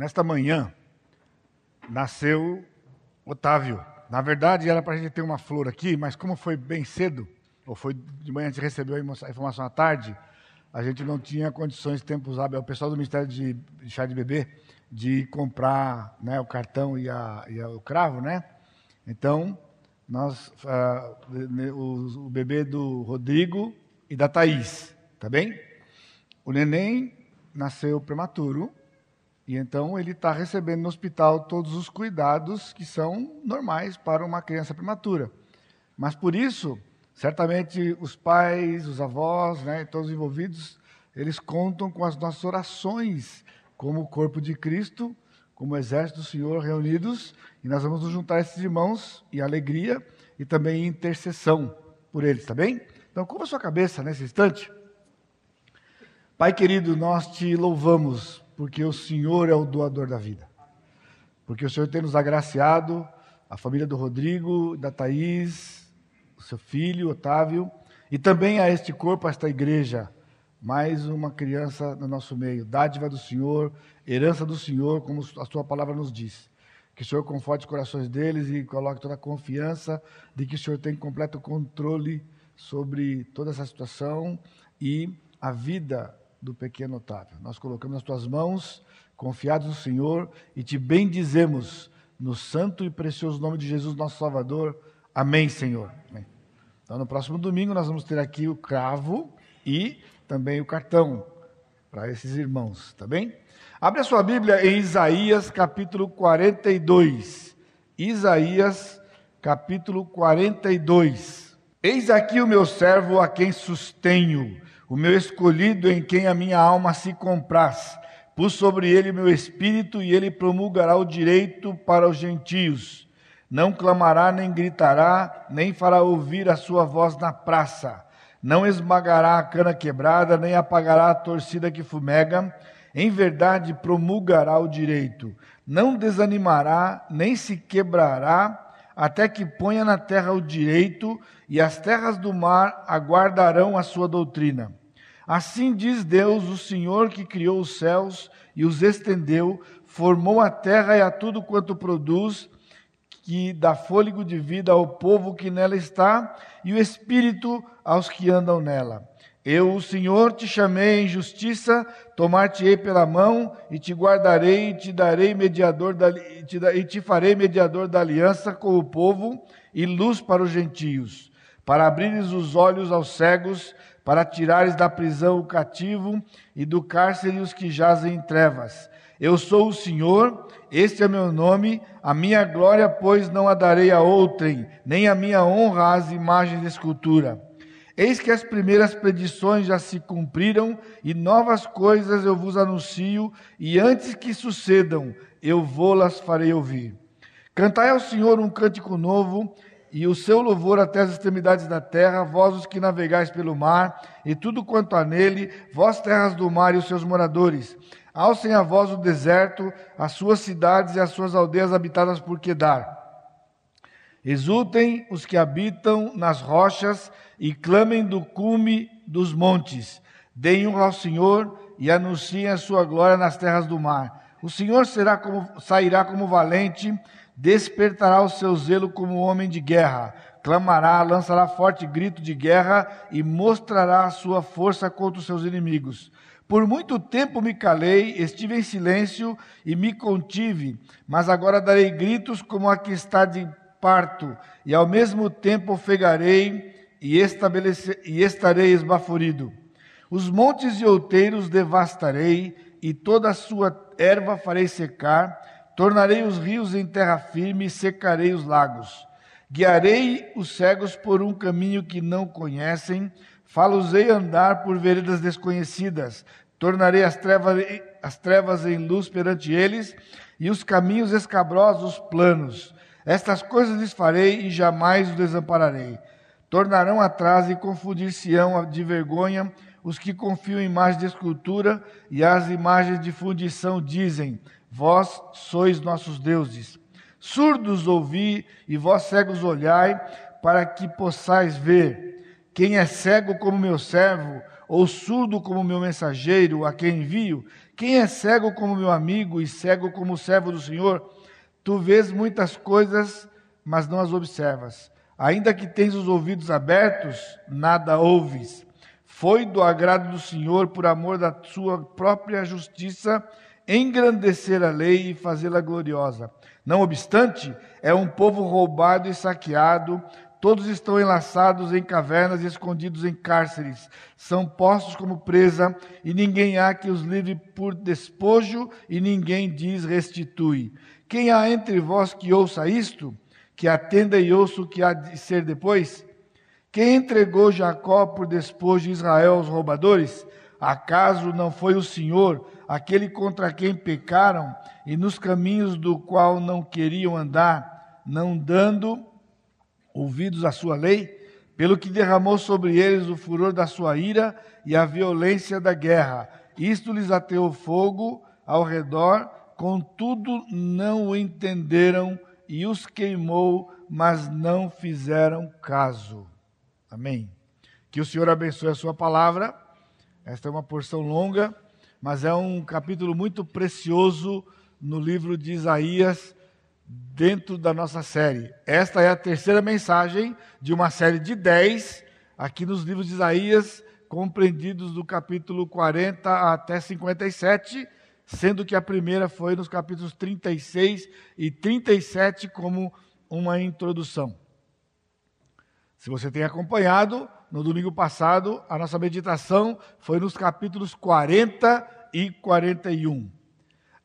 nesta manhã, nasceu Otávio. Na verdade, era para a gente ter uma flor aqui, mas como foi bem cedo, ou foi de manhã a gente recebeu a informação à tarde, a gente não tinha condições, tempos hábeis, o pessoal do Ministério de, Chá de Bebê, de comprar né, o cartão e, a, e a, o cravo, né? Então, nós, uh, o, o bebê do Rodrigo e da Thaís, tá bem? O neném nasceu prematuro, e então ele está recebendo no hospital todos os cuidados que são normais para uma criança prematura. Mas por isso, certamente os pais, os avós, né, todos os envolvidos, eles contam com as nossas orações como o corpo de Cristo, como o exército do Senhor reunidos, e nós vamos nos juntar esses irmãos em alegria e também em intercessão por eles, tá bem? Então, curva sua cabeça nesse instante. Pai querido, nós te louvamos porque o Senhor é o doador da vida. Porque o Senhor tem nos agraciado, a família do Rodrigo, da Thaís, o seu filho, Otávio, e também a este corpo, a esta igreja, mais uma criança no nosso meio, dádiva do Senhor, herança do Senhor, como a sua palavra nos diz. Que o Senhor conforte os corações deles e coloque toda a confiança de que o Senhor tem completo controle sobre toda essa situação e a vida do pequeno Otávio. Nós colocamos nas tuas mãos, confiados no Senhor, e te bendizemos no santo e precioso nome de Jesus, nosso Salvador. Amém, Senhor. Amém. Então, no próximo domingo, nós vamos ter aqui o cravo e também o cartão para esses irmãos, tá bem? Abre a sua Bíblia em Isaías capítulo 42. Isaías capítulo 42. Eis aqui o meu servo a quem sustenho o meu escolhido em quem a minha alma se compraz. Pus sobre ele meu espírito e ele promulgará o direito para os gentios. Não clamará, nem gritará, nem fará ouvir a sua voz na praça. Não esmagará a cana quebrada, nem apagará a torcida que fumega. Em verdade, promulgará o direito. Não desanimará, nem se quebrará, até que ponha na terra o direito, e as terras do mar aguardarão a sua doutrina. Assim diz Deus, o Senhor que criou os céus e os estendeu, formou a terra e a tudo quanto produz, que dá fôlego de vida ao povo que nela está e o espírito aos que andam nela. Eu, o Senhor, te chamei em justiça, tomar-te-ei pela mão e te guardarei e te darei mediador da, e, te, e te farei mediador da aliança com o povo e luz para os gentios, para abrires os olhos aos cegos para tirares da prisão o cativo e do cárcere os que jazem em trevas. Eu sou o Senhor, este é meu nome, a minha glória, pois, não a darei a outrem, nem a minha honra às imagens de escultura. Eis que as primeiras predições já se cumpriram, e novas coisas eu vos anuncio, e antes que sucedam, eu vou-las farei ouvir. Cantai ao Senhor um cântico novo, e o seu louvor até as extremidades da terra, vós os que navegais pelo mar, e tudo quanto há nele, vós terras do mar e os seus moradores. Alcem a voz o deserto, as suas cidades e as suas aldeias habitadas por Quedar. Exultem os que habitam nas rochas e clamem do cume dos montes. Deem honra ao Senhor e anunciem a sua glória nas terras do mar. O Senhor será como, sairá como valente, despertará o seu zelo como homem de guerra, clamará, lançará forte grito de guerra e mostrará a sua força contra os seus inimigos. Por muito tempo me calei, estive em silêncio e me contive, mas agora darei gritos como a que está de parto, e ao mesmo tempo ofegarei e, e estarei esbaforido. Os montes e outeiros devastarei, e toda a sua erva farei secar, Tornarei os rios em terra firme e secarei os lagos. Guiarei os cegos por um caminho que não conhecem, falosei andar por veredas desconhecidas. Tornarei as trevas, as trevas em luz perante eles e os caminhos escabrosos planos. Estas coisas lhes farei e jamais os desampararei. Tornarão atrás e confundir-se-ão de vergonha os que confiam em imagens de escultura e as imagens de fundição dizem: vós sois nossos deuses. Surdos ouvi e vós cegos olhai, para que possais ver. Quem é cego como meu servo, ou surdo como meu mensageiro, a quem envio, Quem é cego como meu amigo e cego como o servo do Senhor? Tu vês muitas coisas, mas não as observas. Ainda que tens os ouvidos abertos, nada ouves. Foi do agrado do Senhor, por amor da sua própria justiça, engrandecer a lei e fazê-la gloriosa. Não obstante, é um povo roubado e saqueado, todos estão enlaçados em cavernas e escondidos em cárceres. São postos como presa, e ninguém há que os livre por despojo, e ninguém diz restitui. Quem há entre vós que ouça isto? Que atenda e ouça o que há de ser depois? Quem entregou Jacó por despojo de Israel aos roubadores? Acaso não foi o Senhor, aquele contra quem pecaram e nos caminhos do qual não queriam andar, não dando ouvidos à sua lei? Pelo que derramou sobre eles o furor da sua ira e a violência da guerra. Isto lhes ateou fogo ao redor, contudo não o entenderam e os queimou, mas não fizeram caso. Amém. Que o Senhor abençoe a sua palavra. Esta é uma porção longa, mas é um capítulo muito precioso no livro de Isaías, dentro da nossa série. Esta é a terceira mensagem de uma série de dez, aqui nos livros de Isaías, compreendidos do capítulo 40 até 57, sendo que a primeira foi nos capítulos 36 e 37, como uma introdução. Se você tem acompanhado, no domingo passado, a nossa meditação foi nos capítulos 40 e 41.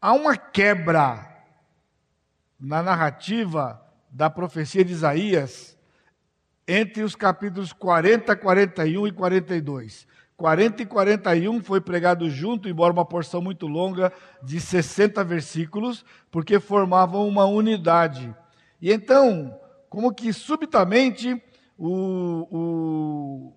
Há uma quebra na narrativa da profecia de Isaías entre os capítulos 40, 41 e 42. 40 e 41 foi pregado junto, embora uma porção muito longa, de 60 versículos, porque formavam uma unidade. E então, como que subitamente o,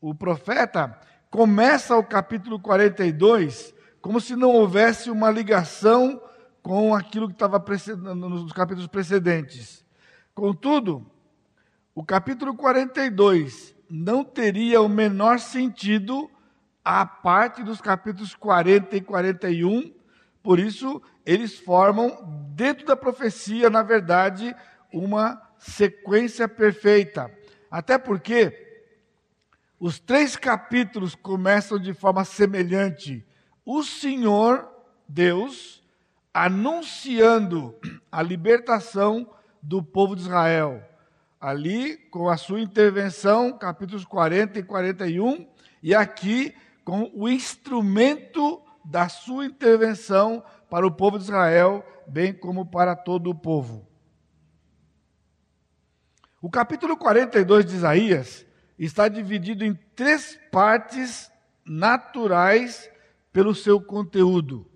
o, o profeta começa o capítulo 42 como se não houvesse uma ligação com aquilo que estava nos capítulos precedentes. Contudo, o capítulo 42 não teria o menor sentido à parte dos capítulos 40 e 41, por isso eles formam, dentro da profecia, na verdade, uma sequência perfeita. Até porque os três capítulos começam de forma semelhante. O Senhor, Deus, anunciando a libertação do povo de Israel. Ali, com a sua intervenção, capítulos 40 e 41, e aqui com o instrumento da sua intervenção para o povo de Israel, bem como para todo o povo. O capítulo 42 de Isaías está dividido em três partes naturais pelo seu conteúdo,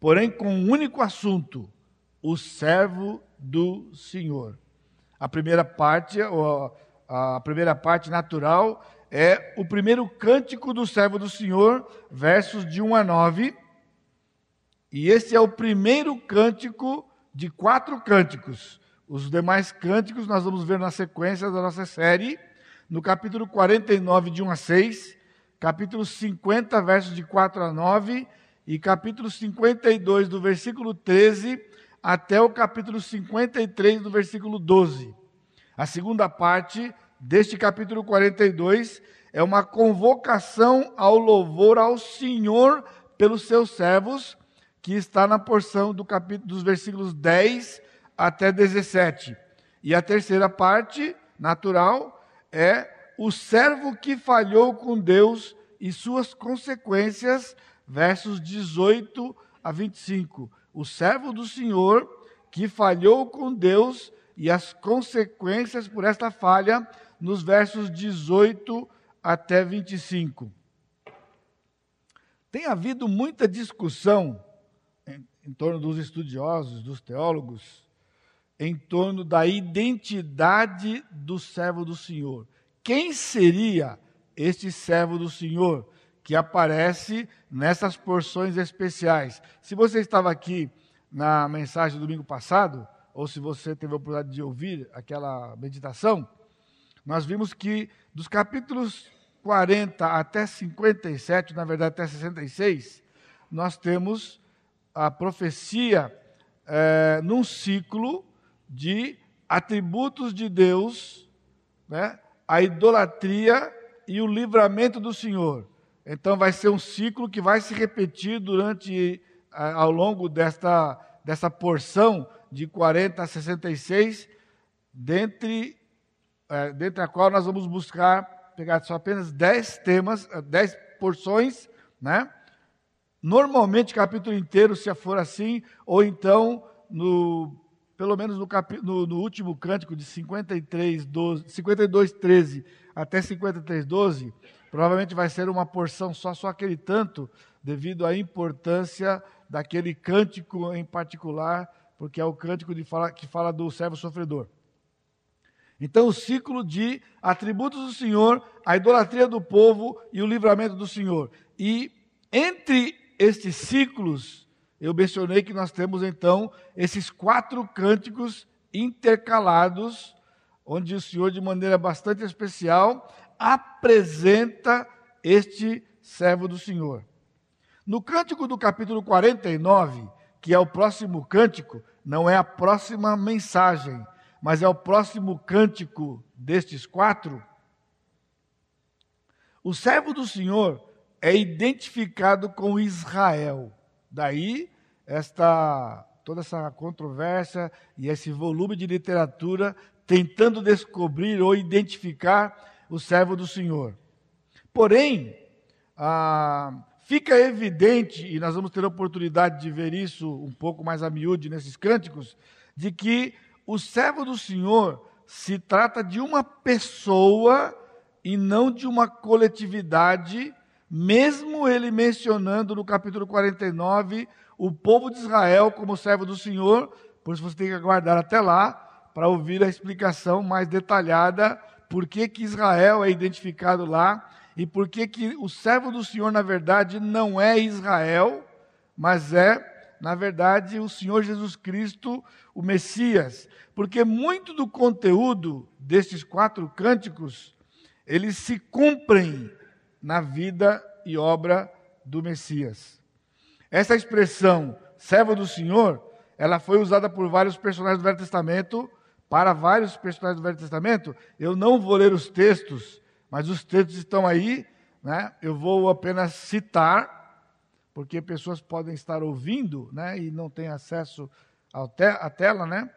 porém com um único assunto: o servo do Senhor. A primeira parte, a primeira parte natural é o primeiro cântico do servo do Senhor, versos de 1 a 9. E esse é o primeiro cântico de quatro cânticos os demais cânticos nós vamos ver na sequência da nossa série, no capítulo 49, de 1 a 6, capítulo 50, versos de 4 a 9, e capítulo 52, do versículo 13 até o capítulo 53, do versículo 12. A segunda parte deste capítulo 42 é uma convocação ao louvor ao Senhor pelos seus servos, que está na porção do capítulo, dos versículos 10 até 17. E a terceira parte, natural, é o servo que falhou com Deus e suas consequências, versos 18 a 25. O servo do Senhor que falhou com Deus e as consequências por esta falha, nos versos 18 até 25. Tem havido muita discussão em, em torno dos estudiosos, dos teólogos, em torno da identidade do servo do Senhor. Quem seria este servo do Senhor que aparece nessas porções especiais? Se você estava aqui na mensagem do domingo passado, ou se você teve a oportunidade de ouvir aquela meditação, nós vimos que dos capítulos 40 até 57, na verdade até 66, nós temos a profecia é, num ciclo de atributos de Deus, né, a idolatria e o livramento do Senhor. Então vai ser um ciclo que vai se repetir durante ao longo desta, dessa porção de 40 a 66, dentre, é, dentre a qual nós vamos buscar pegar só apenas 10 temas, 10 porções, né? Normalmente capítulo inteiro, se for assim, ou então no pelo menos no, no, no último cântico de 53, 12, 52, 13 até 53, 12, provavelmente vai ser uma porção só, só aquele tanto, devido à importância daquele cântico em particular, porque é o cântico fala, que fala do servo sofredor. Então, o ciclo de atributos do Senhor, a idolatria do povo e o livramento do Senhor. E entre estes ciclos, eu mencionei que nós temos então esses quatro cânticos intercalados, onde o Senhor, de maneira bastante especial, apresenta este servo do Senhor. No cântico do capítulo 49, que é o próximo cântico, não é a próxima mensagem, mas é o próximo cântico destes quatro. O servo do Senhor é identificado com Israel. Daí esta toda essa controvérsia e esse volume de literatura tentando descobrir ou identificar o servo do Senhor. Porém, ah, fica evidente, e nós vamos ter a oportunidade de ver isso um pouco mais a miúde nesses cânticos, de que o servo do Senhor se trata de uma pessoa e não de uma coletividade, mesmo ele mencionando no capítulo 49 o povo de Israel como servo do Senhor, por isso você tem que aguardar até lá para ouvir a explicação mais detalhada por que, que Israel é identificado lá e por que, que o servo do Senhor, na verdade, não é Israel, mas é, na verdade, o Senhor Jesus Cristo, o Messias. Porque muito do conteúdo destes quatro cânticos, eles se cumprem na vida e obra do Messias. Essa expressão, servo do Senhor, ela foi usada por vários personagens do Velho Testamento, para vários personagens do Velho Testamento. Eu não vou ler os textos, mas os textos estão aí, né? Eu vou apenas citar, porque pessoas podem estar ouvindo, né? E não têm acesso à tela, né?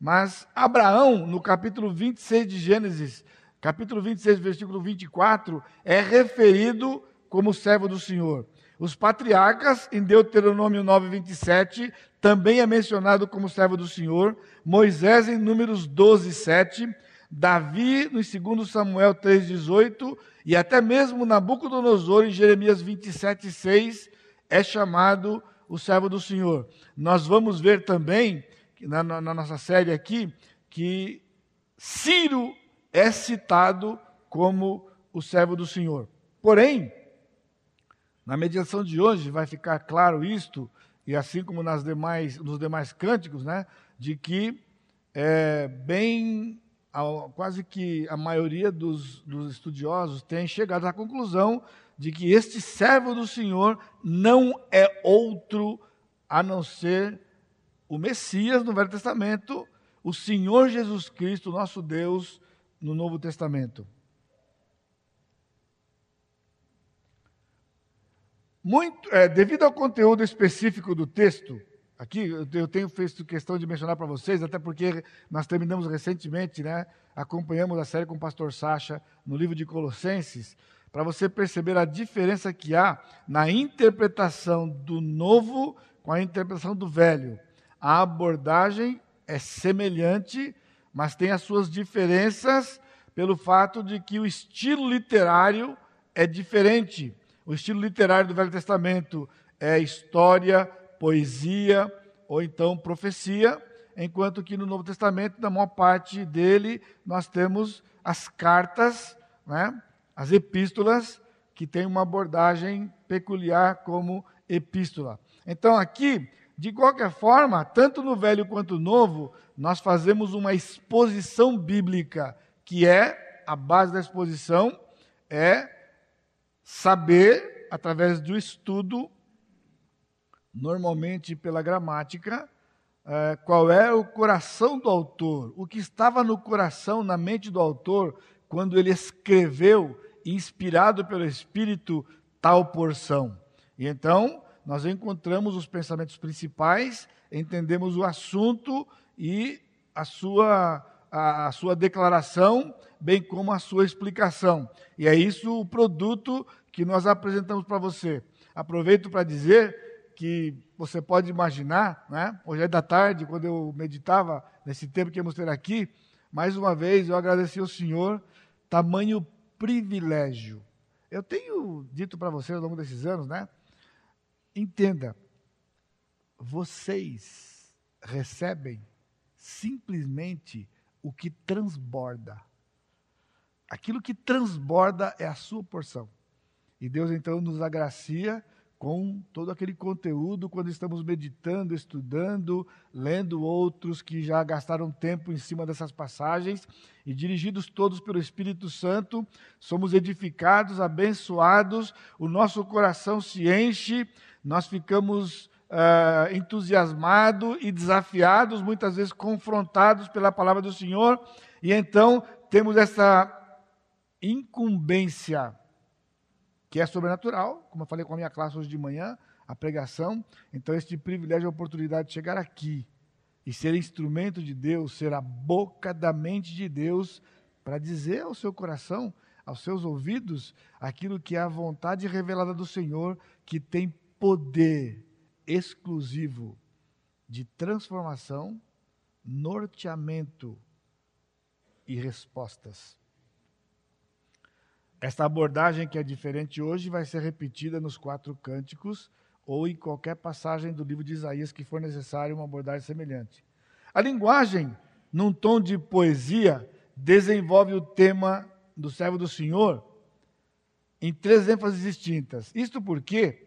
Mas Abraão, no capítulo 26 de Gênesis, capítulo 26, versículo 24, é referido como servo do Senhor. Os patriarcas, em Deuteronômio 9, 27, também é mencionado como servo do Senhor. Moisés, em Números 12, 7. Davi, no 2 Samuel 3,18, e até mesmo Nabucodonosor, em Jeremias 27, 6, é chamado o servo do Senhor. Nós vamos ver também, na, na nossa série aqui, que Ciro é citado como o servo do Senhor. Porém, na meditação de hoje vai ficar claro isto, e assim como nas demais, nos demais cânticos, né, de que é bem quase que a maioria dos, dos estudiosos tem chegado à conclusão de que este servo do Senhor não é outro a não ser o Messias no Velho Testamento, o Senhor Jesus Cristo, nosso Deus, no Novo Testamento. Muito, é, devido ao conteúdo específico do texto, Aqui eu tenho feito questão de mencionar para vocês, até porque nós terminamos recentemente, né? Acompanhamos a série com o pastor Sacha no livro de Colossenses, para você perceber a diferença que há na interpretação do novo com a interpretação do velho. A abordagem é semelhante, mas tem as suas diferenças pelo fato de que o estilo literário é diferente. O estilo literário do Velho Testamento é história, poesia ou então profecia, enquanto que no Novo Testamento, na maior parte dele, nós temos as cartas, né, as epístolas, que têm uma abordagem peculiar como epístola. Então, aqui, de qualquer forma, tanto no Velho quanto no Novo, nós fazemos uma exposição bíblica, que é a base da exposição, é saber, através do estudo normalmente pela gramática, é, qual é o coração do autor, o que estava no coração, na mente do autor, quando ele escreveu, inspirado pelo Espírito, tal porção. E então, nós encontramos os pensamentos principais, entendemos o assunto e a sua, a, a sua declaração, bem como a sua explicação. E é isso o produto que nós apresentamos para você. Aproveito para dizer que você pode imaginar, né? hoje é da tarde, quando eu meditava nesse tempo que íamos ter aqui, mais uma vez eu agradeci ao Senhor, tamanho privilégio. Eu tenho dito para vocês ao longo desses anos, né? Entenda, vocês recebem simplesmente o que transborda. Aquilo que transborda é a sua porção. E Deus então nos agracia com todo aquele conteúdo quando estamos meditando, estudando, lendo outros que já gastaram tempo em cima dessas passagens e dirigidos todos pelo Espírito Santo, somos edificados, abençoados, o nosso coração se enche, nós ficamos uh, entusiasmados e desafiados, muitas vezes confrontados pela palavra do Senhor, e então temos essa incumbência que é sobrenatural, como eu falei com a minha classe hoje de manhã, a pregação. Então, este privilégio, a oportunidade de chegar aqui e ser instrumento de Deus, ser a boca da mente de Deus, para dizer ao seu coração, aos seus ouvidos, aquilo que é a vontade revelada do Senhor, que tem poder exclusivo de transformação, norteamento e respostas. Esta abordagem que é diferente hoje vai ser repetida nos quatro cânticos ou em qualquer passagem do livro de Isaías que for necessário uma abordagem semelhante. A linguagem, num tom de poesia, desenvolve o tema do servo do Senhor em três ênfases distintas. Isto porque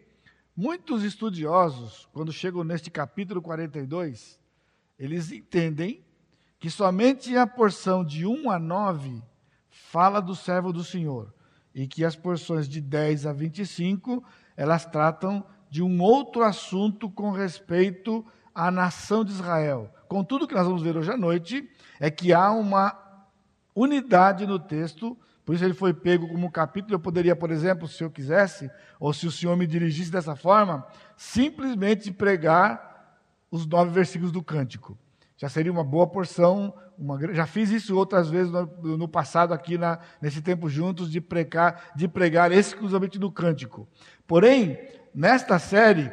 muitos estudiosos, quando chegam neste capítulo 42, eles entendem que somente a porção de 1 a 9 fala do servo do Senhor e que as porções de 10 a 25, elas tratam de um outro assunto com respeito à nação de Israel. Contudo, o que nós vamos ver hoje à noite é que há uma unidade no texto, por isso ele foi pego como capítulo. Eu poderia, por exemplo, se eu quisesse, ou se o Senhor me dirigisse dessa forma, simplesmente pregar os nove versículos do cântico. Já seria uma boa porção, uma, já fiz isso outras vezes no, no passado aqui na, nesse tempo juntos de pregar, de pregar exclusivamente no cântico. Porém, nesta série,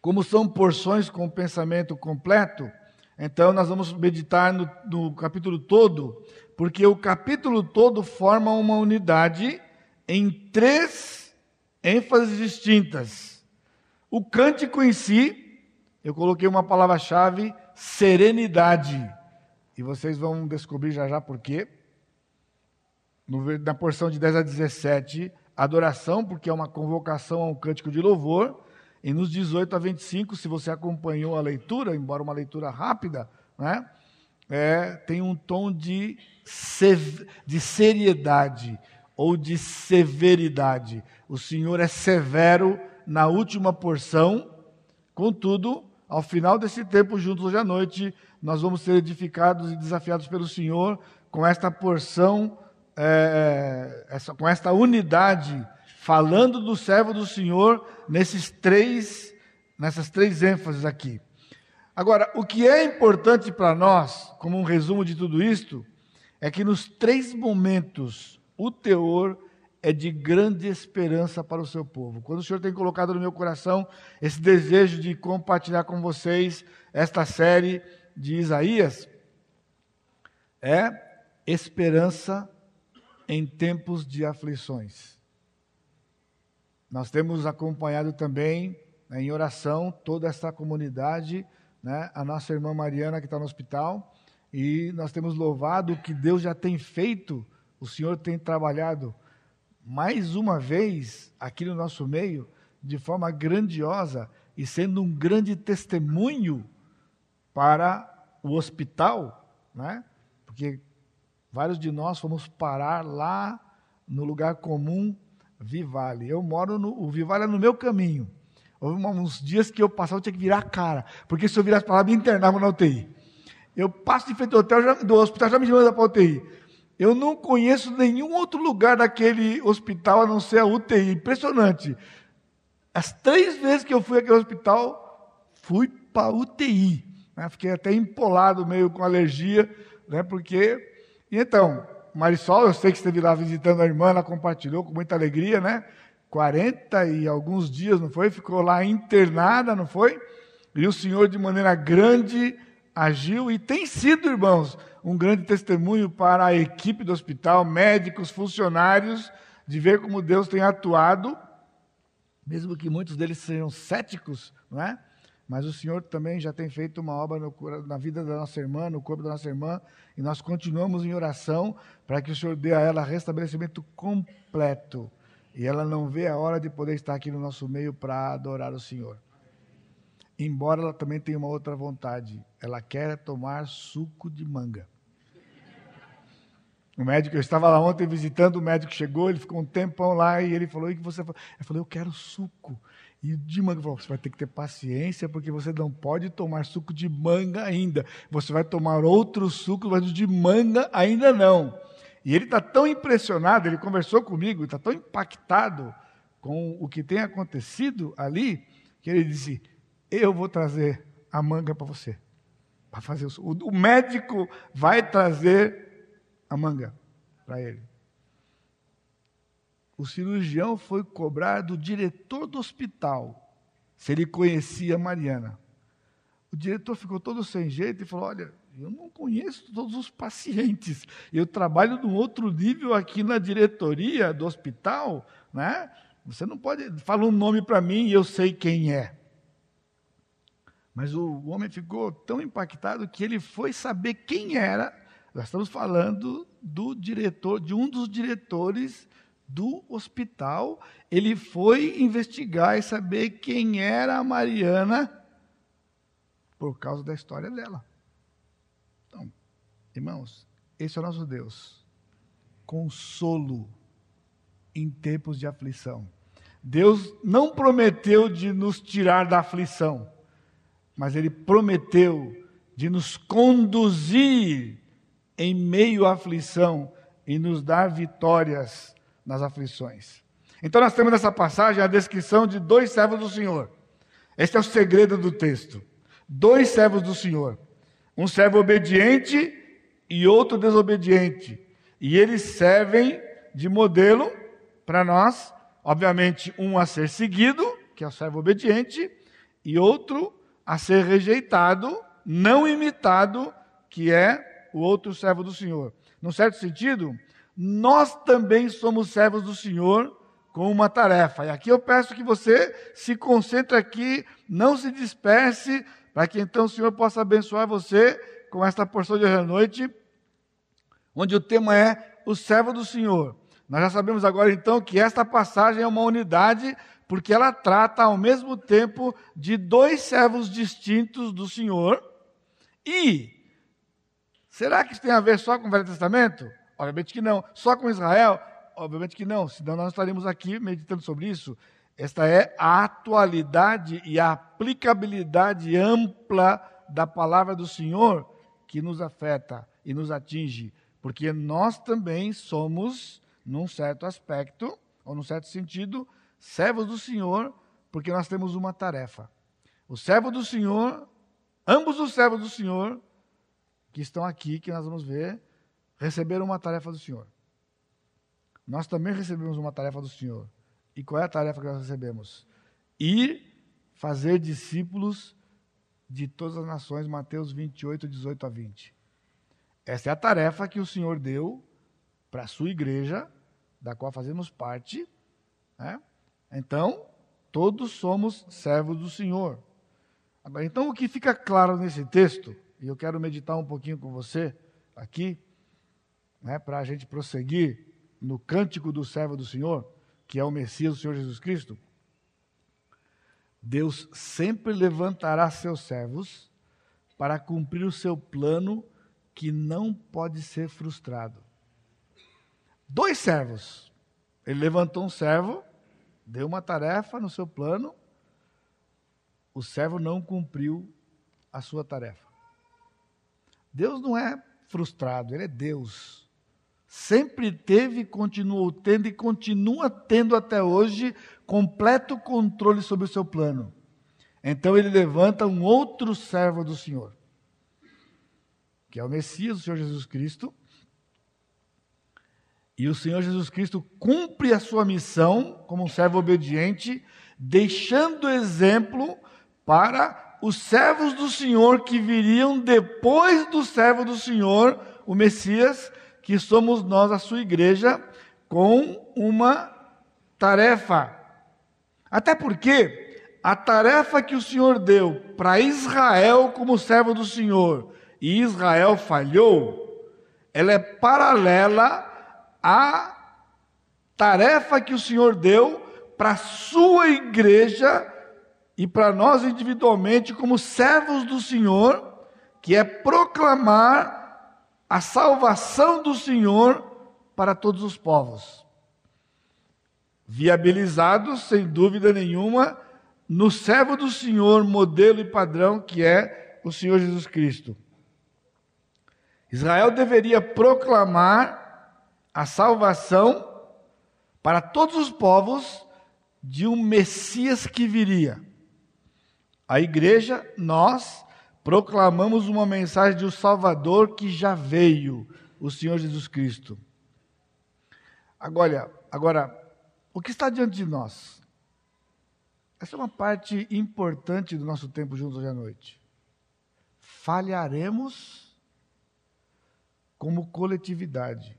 como são porções com pensamento completo, então nós vamos meditar no, no capítulo todo, porque o capítulo todo forma uma unidade em três ênfases distintas. O cântico em si, eu coloquei uma palavra-chave, serenidade. E vocês vão descobrir já já por quê. Na porção de 10 a 17, adoração, porque é uma convocação a um cântico de louvor. E nos 18 a 25, se você acompanhou a leitura, embora uma leitura rápida, né, é, tem um tom de, de seriedade ou de severidade. O Senhor é severo na última porção, contudo, ao final desse tempo, juntos hoje à noite, nós vamos ser edificados e desafiados pelo Senhor com esta porção, é, é, essa, com esta unidade, falando do servo do Senhor nesses três, nessas três ênfases aqui. Agora, o que é importante para nós, como um resumo de tudo isto, é que nos três momentos o teor é de grande esperança para o seu povo. Quando o Senhor tem colocado no meu coração esse desejo de compartilhar com vocês esta série de Isaías é esperança em tempos de aflições. Nós temos acompanhado também né, em oração toda essa comunidade, né, a nossa irmã Mariana que está no hospital, e nós temos louvado o que Deus já tem feito, o Senhor tem trabalhado mais uma vez aqui no nosso meio, de forma grandiosa e sendo um grande testemunho para o hospital, né? porque vários de nós fomos parar lá no lugar comum Vivale. Eu moro no. O Vivale é no meu caminho. Houve uns dias que eu passava, eu tinha que virar a cara, porque se eu virasse para lá, me internava na UTI. Eu passo de frente do, hotel, já, do hospital, já me manda para a UTI. Eu não conheço nenhum outro lugar daquele hospital a não ser a UTI. Impressionante. As três vezes que eu fui àquele hospital, fui para a UTI. Né? Fiquei até empolado, meio com alergia, né? porque. E então, Marisol, eu sei que esteve lá visitando a irmã, ela compartilhou com muita alegria, né? 40 e alguns dias, não foi? Ficou lá internada, não foi? E o Senhor, de maneira grande, agiu e tem sido, irmãos, um grande testemunho para a equipe do hospital, médicos, funcionários, de ver como Deus tem atuado, mesmo que muitos deles sejam céticos, não é? Mas o Senhor também já tem feito uma obra no, na vida da nossa irmã, no corpo da nossa irmã, e nós continuamos em oração para que o Senhor dê a ela restabelecimento completo. E ela não vê a hora de poder estar aqui no nosso meio para adorar o Senhor. Embora ela também tenha uma outra vontade, ela quer tomar suco de manga. O médico, eu estava lá ontem visitando, o médico chegou, ele ficou um tempão lá e ele falou: e que você Eu falei: eu quero suco. E de manga falou: você vai ter que ter paciência, porque você não pode tomar suco de manga ainda. Você vai tomar outro suco, mas de manga ainda não. E ele está tão impressionado, ele conversou comigo, está tão impactado com o que tem acontecido ali, que ele disse: Eu vou trazer a manga para você. Para fazer o, o médico vai trazer a manga para ele o cirurgião foi cobrar do diretor do hospital se ele conhecia Mariana. O diretor ficou todo sem jeito e falou: Olha, eu não conheço todos os pacientes. Eu trabalho num outro nível aqui na diretoria do hospital, né? Você não pode falar um nome para mim e eu sei quem é. Mas o homem ficou tão impactado que ele foi saber quem era. Nós estamos falando do diretor, de um dos diretores do hospital, ele foi investigar e saber quem era a Mariana por causa da história dela. Então, irmãos, esse é o nosso Deus. Consolo em tempos de aflição. Deus não prometeu de nos tirar da aflição, mas Ele prometeu de nos conduzir em meio à aflição e nos dar vitórias nas aflições. Então nós temos nessa passagem a descrição de dois servos do Senhor. Este é o segredo do texto. Dois servos do Senhor. Um servo obediente e outro desobediente. E eles servem de modelo para nós, obviamente, um a ser seguido, que é o servo obediente, e outro a ser rejeitado, não imitado, que é o outro servo do Senhor. Num certo sentido, nós também somos servos do Senhor com uma tarefa. E aqui eu peço que você se concentre aqui, não se disperse, para que então o Senhor possa abençoar você com esta porção de hoje à noite, onde o tema é o servo do Senhor. Nós já sabemos agora então que esta passagem é uma unidade, porque ela trata ao mesmo tempo de dois servos distintos do Senhor. E será que isso tem a ver só com o Velho Testamento? Obviamente que não. Só com Israel? Obviamente que não, senão nós estaremos aqui meditando sobre isso. Esta é a atualidade e a aplicabilidade ampla da palavra do Senhor que nos afeta e nos atinge, porque nós também somos, num certo aspecto, ou num certo sentido, servos do Senhor, porque nós temos uma tarefa. O servo do Senhor, ambos os servos do Senhor, que estão aqui, que nós vamos ver, receberam uma tarefa do Senhor. Nós também recebemos uma tarefa do Senhor. E qual é a tarefa que nós recebemos? Ir fazer discípulos de todas as nações, Mateus 28, 18 a 20. Essa é a tarefa que o Senhor deu para a sua igreja, da qual fazemos parte. Né? Então, todos somos servos do Senhor. Então, o que fica claro nesse texto, e eu quero meditar um pouquinho com você aqui, né, para a gente prosseguir no cântico do servo do Senhor, que é o Messias, o Senhor Jesus Cristo, Deus sempre levantará seus servos para cumprir o seu plano que não pode ser frustrado. Dois servos. Ele levantou um servo, deu uma tarefa no seu plano, o servo não cumpriu a sua tarefa. Deus não é frustrado, ele é Deus. Sempre teve, continuou tendo e continua tendo até hoje completo controle sobre o seu plano. Então ele levanta um outro servo do Senhor, que é o Messias, o Senhor Jesus Cristo. E o Senhor Jesus Cristo cumpre a sua missão como um servo obediente, deixando exemplo para os servos do Senhor que viriam depois do servo do Senhor, o Messias, que somos nós, a sua igreja, com uma tarefa. Até porque a tarefa que o Senhor deu para Israel como servo do Senhor e Israel falhou, ela é paralela à tarefa que o Senhor deu para a sua igreja e para nós individualmente, como servos do Senhor, que é proclamar a salvação do Senhor para todos os povos. Viabilizados, sem dúvida nenhuma, no servo do Senhor, modelo e padrão que é o Senhor Jesus Cristo. Israel deveria proclamar a salvação para todos os povos de um Messias que viria. A igreja, nós, proclamamos uma mensagem de um Salvador que já veio, o Senhor Jesus Cristo. Agora, agora, o que está diante de nós? Essa é uma parte importante do nosso tempo juntos hoje à noite. Falharemos como coletividade.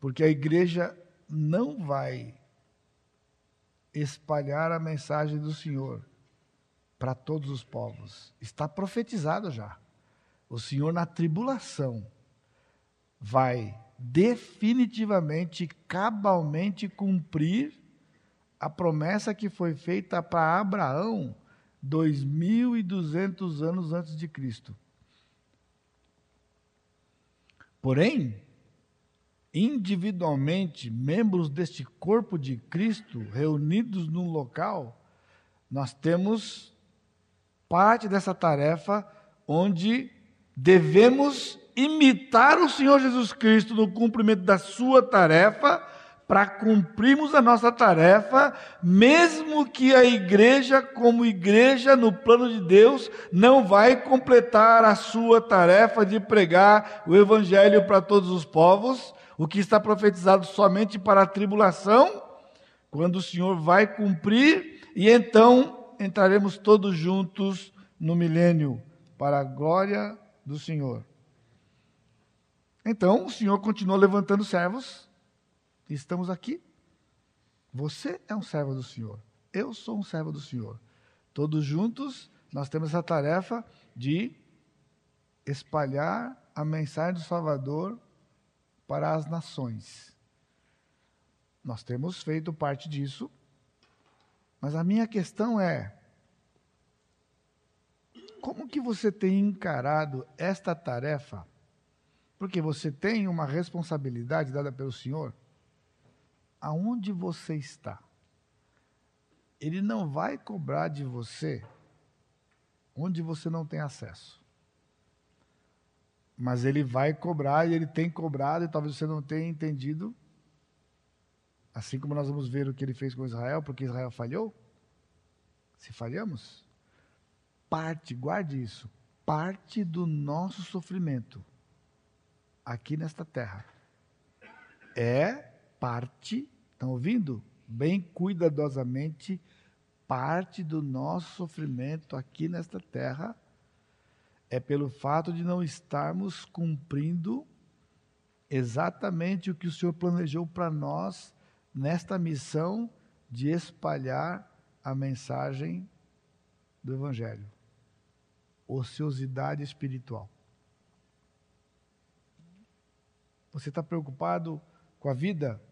Porque a igreja não vai espalhar a mensagem do Senhor para todos os povos. Está profetizado já. O Senhor, na tribulação, vai definitivamente, cabalmente cumprir a promessa que foi feita para Abraão 2.200 anos antes de Cristo. Porém, individualmente, membros deste corpo de Cristo, reunidos num local, nós temos parte dessa tarefa onde devemos imitar o Senhor Jesus Cristo no cumprimento da sua tarefa, para cumprirmos a nossa tarefa, mesmo que a igreja, como igreja no plano de Deus, não vai completar a sua tarefa de pregar o evangelho para todos os povos, o que está profetizado somente para a tribulação, quando o Senhor vai cumprir, e então entraremos todos juntos no milênio, para a glória do Senhor. Então o Senhor continua levantando servos, e estamos aqui. Você é um servo do Senhor, eu sou um servo do Senhor. Todos juntos, nós temos essa tarefa de espalhar a mensagem do Salvador para as nações. Nós temos feito parte disso, mas a minha questão é: como que você tem encarado esta tarefa? Porque você tem uma responsabilidade dada pelo Senhor. Aonde você está? Ele não vai cobrar de você onde você não tem acesso mas ele vai cobrar e ele tem cobrado, e talvez você não tenha entendido, assim como nós vamos ver o que ele fez com Israel, porque Israel falhou. Se falhamos, parte, guarde isso, parte do nosso sofrimento aqui nesta terra é parte, estão ouvindo? Bem cuidadosamente, parte do nosso sofrimento aqui nesta terra é pelo fato de não estarmos cumprindo exatamente o que o Senhor planejou para nós nesta missão de espalhar a mensagem do Evangelho. Ociosidade espiritual. Você está preocupado com a vida?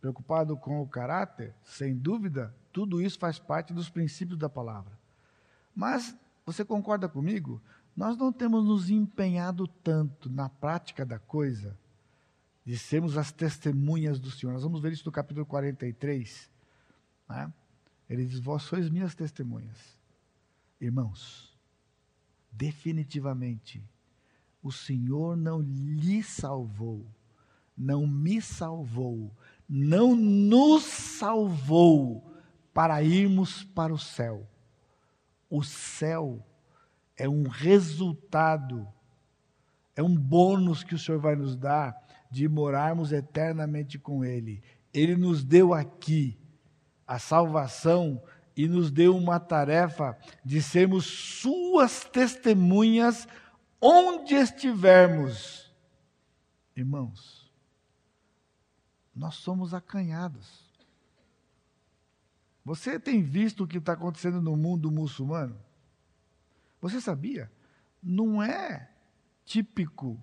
Preocupado com o caráter? Sem dúvida, tudo isso faz parte dos princípios da palavra. Mas você concorda comigo? Nós não temos nos empenhado tanto na prática da coisa, de sermos as testemunhas do Senhor. Nós vamos ver isso no capítulo 43. Né? Ele diz: Vós sois minhas testemunhas. Irmãos, definitivamente, o Senhor não lhe salvou, não me salvou, não nos salvou para irmos para o céu. O céu é um resultado, é um bônus que o Senhor vai nos dar de morarmos eternamente com Ele. Ele nos deu aqui a salvação e nos deu uma tarefa de sermos Suas testemunhas onde estivermos. Irmãos, nós somos acanhados. Você tem visto o que está acontecendo no mundo muçulmano? Você sabia? Não é típico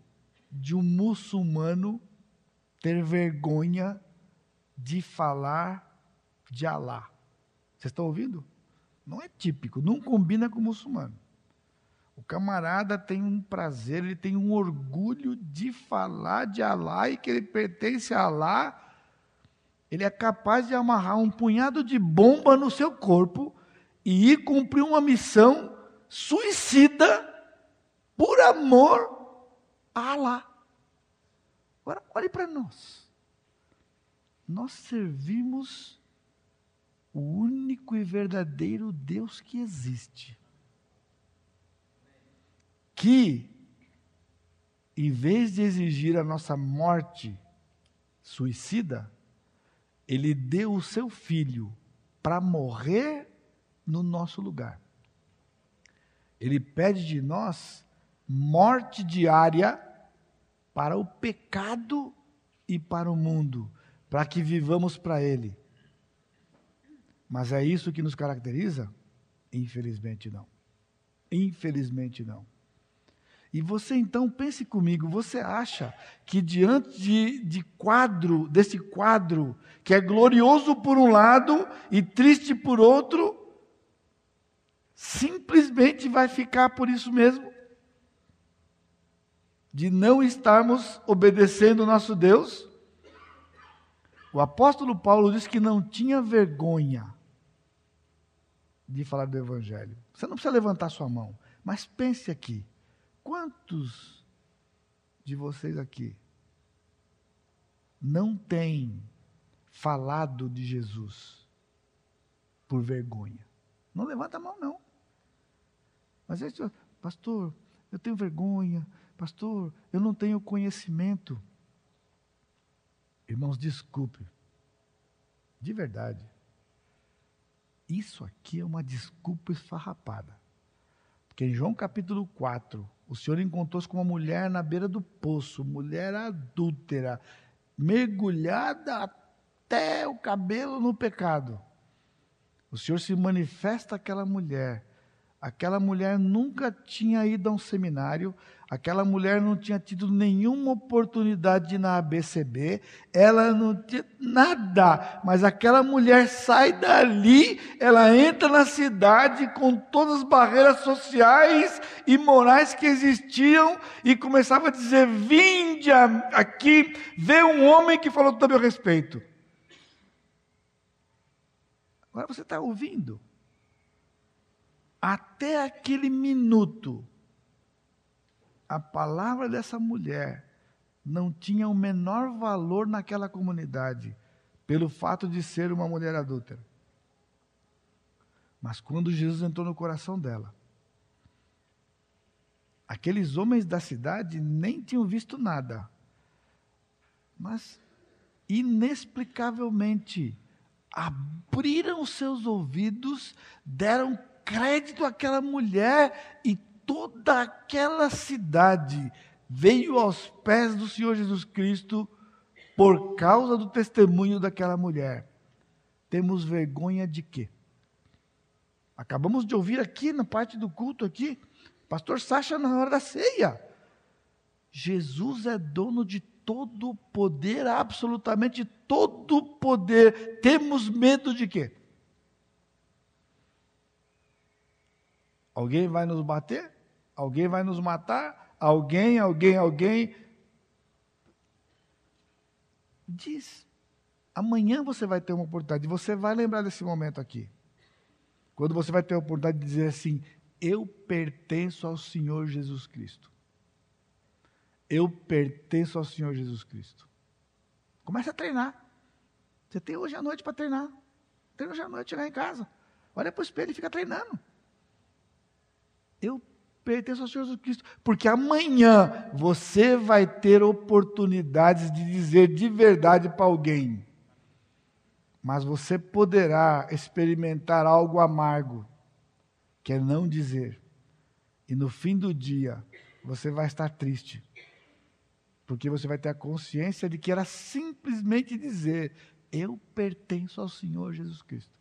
de um muçulmano ter vergonha de falar de Alá. Vocês estão ouvindo? Não é típico, não combina com o muçulmano. O camarada tem um prazer, ele tem um orgulho de falar de Alá e que ele pertence a Alá. Ele é capaz de amarrar um punhado de bomba no seu corpo e ir cumprir uma missão suicida por amor a Alá. Agora, olhe para nós. Nós servimos o único e verdadeiro Deus que existe. Que, em vez de exigir a nossa morte suicida, ele deu o seu filho para morrer no nosso lugar. Ele pede de nós morte diária para o pecado e para o mundo, para que vivamos para Ele. Mas é isso que nos caracteriza? Infelizmente não. Infelizmente não. E você então pense comigo, você acha que diante de, de, quadro, desse quadro, que é glorioso por um lado e triste por outro, simplesmente vai ficar por isso mesmo? De não estarmos obedecendo o nosso Deus? O apóstolo Paulo diz que não tinha vergonha de falar do Evangelho. Você não precisa levantar sua mão, mas pense aqui: quantos de vocês aqui não têm falado de Jesus por vergonha? Não levanta a mão, não. Mas, pastor, eu tenho vergonha, pastor, eu não tenho conhecimento. Irmãos, desculpe, de verdade. Isso aqui é uma desculpa esfarrapada. Porque em João capítulo 4, o Senhor encontrou-se com uma mulher na beira do poço, mulher adúltera, mergulhada até o cabelo no pecado. O Senhor se manifesta àquela mulher Aquela mulher nunca tinha ido a um seminário, aquela mulher não tinha tido nenhuma oportunidade de ir na ABCB, ela não tinha nada, mas aquela mulher sai dali, ela entra na cidade com todas as barreiras sociais e morais que existiam e começava a dizer: Vinde aqui, vê um homem que falou tudo a meu respeito. Agora você está ouvindo até aquele minuto, a palavra dessa mulher não tinha o menor valor naquela comunidade, pelo fato de ser uma mulher adúltera. Mas quando Jesus entrou no coração dela, aqueles homens da cidade nem tinham visto nada, mas inexplicavelmente abriram seus ouvidos, deram crédito àquela mulher e toda aquela cidade veio aos pés do Senhor Jesus Cristo por causa do testemunho daquela mulher. Temos vergonha de quê? Acabamos de ouvir aqui na parte do culto aqui, pastor Sacha na hora da ceia. Jesus é dono de todo o poder, absolutamente todo o poder. Temos medo de quê? Alguém vai nos bater? Alguém vai nos matar? Alguém, alguém, alguém. Diz. Amanhã você vai ter uma oportunidade, você vai lembrar desse momento aqui. Quando você vai ter a oportunidade de dizer assim: Eu pertenço ao Senhor Jesus Cristo. Eu pertenço ao Senhor Jesus Cristo. Comece a treinar. Você tem hoje à noite para treinar. Treina hoje à noite, chegar em casa. Olha para o espelho e fica treinando. Eu pertenço ao Senhor Jesus Cristo. Porque amanhã você vai ter oportunidades de dizer de verdade para alguém. Mas você poderá experimentar algo amargo, que é não dizer. E no fim do dia, você vai estar triste. Porque você vai ter a consciência de que era simplesmente dizer: Eu pertenço ao Senhor Jesus Cristo.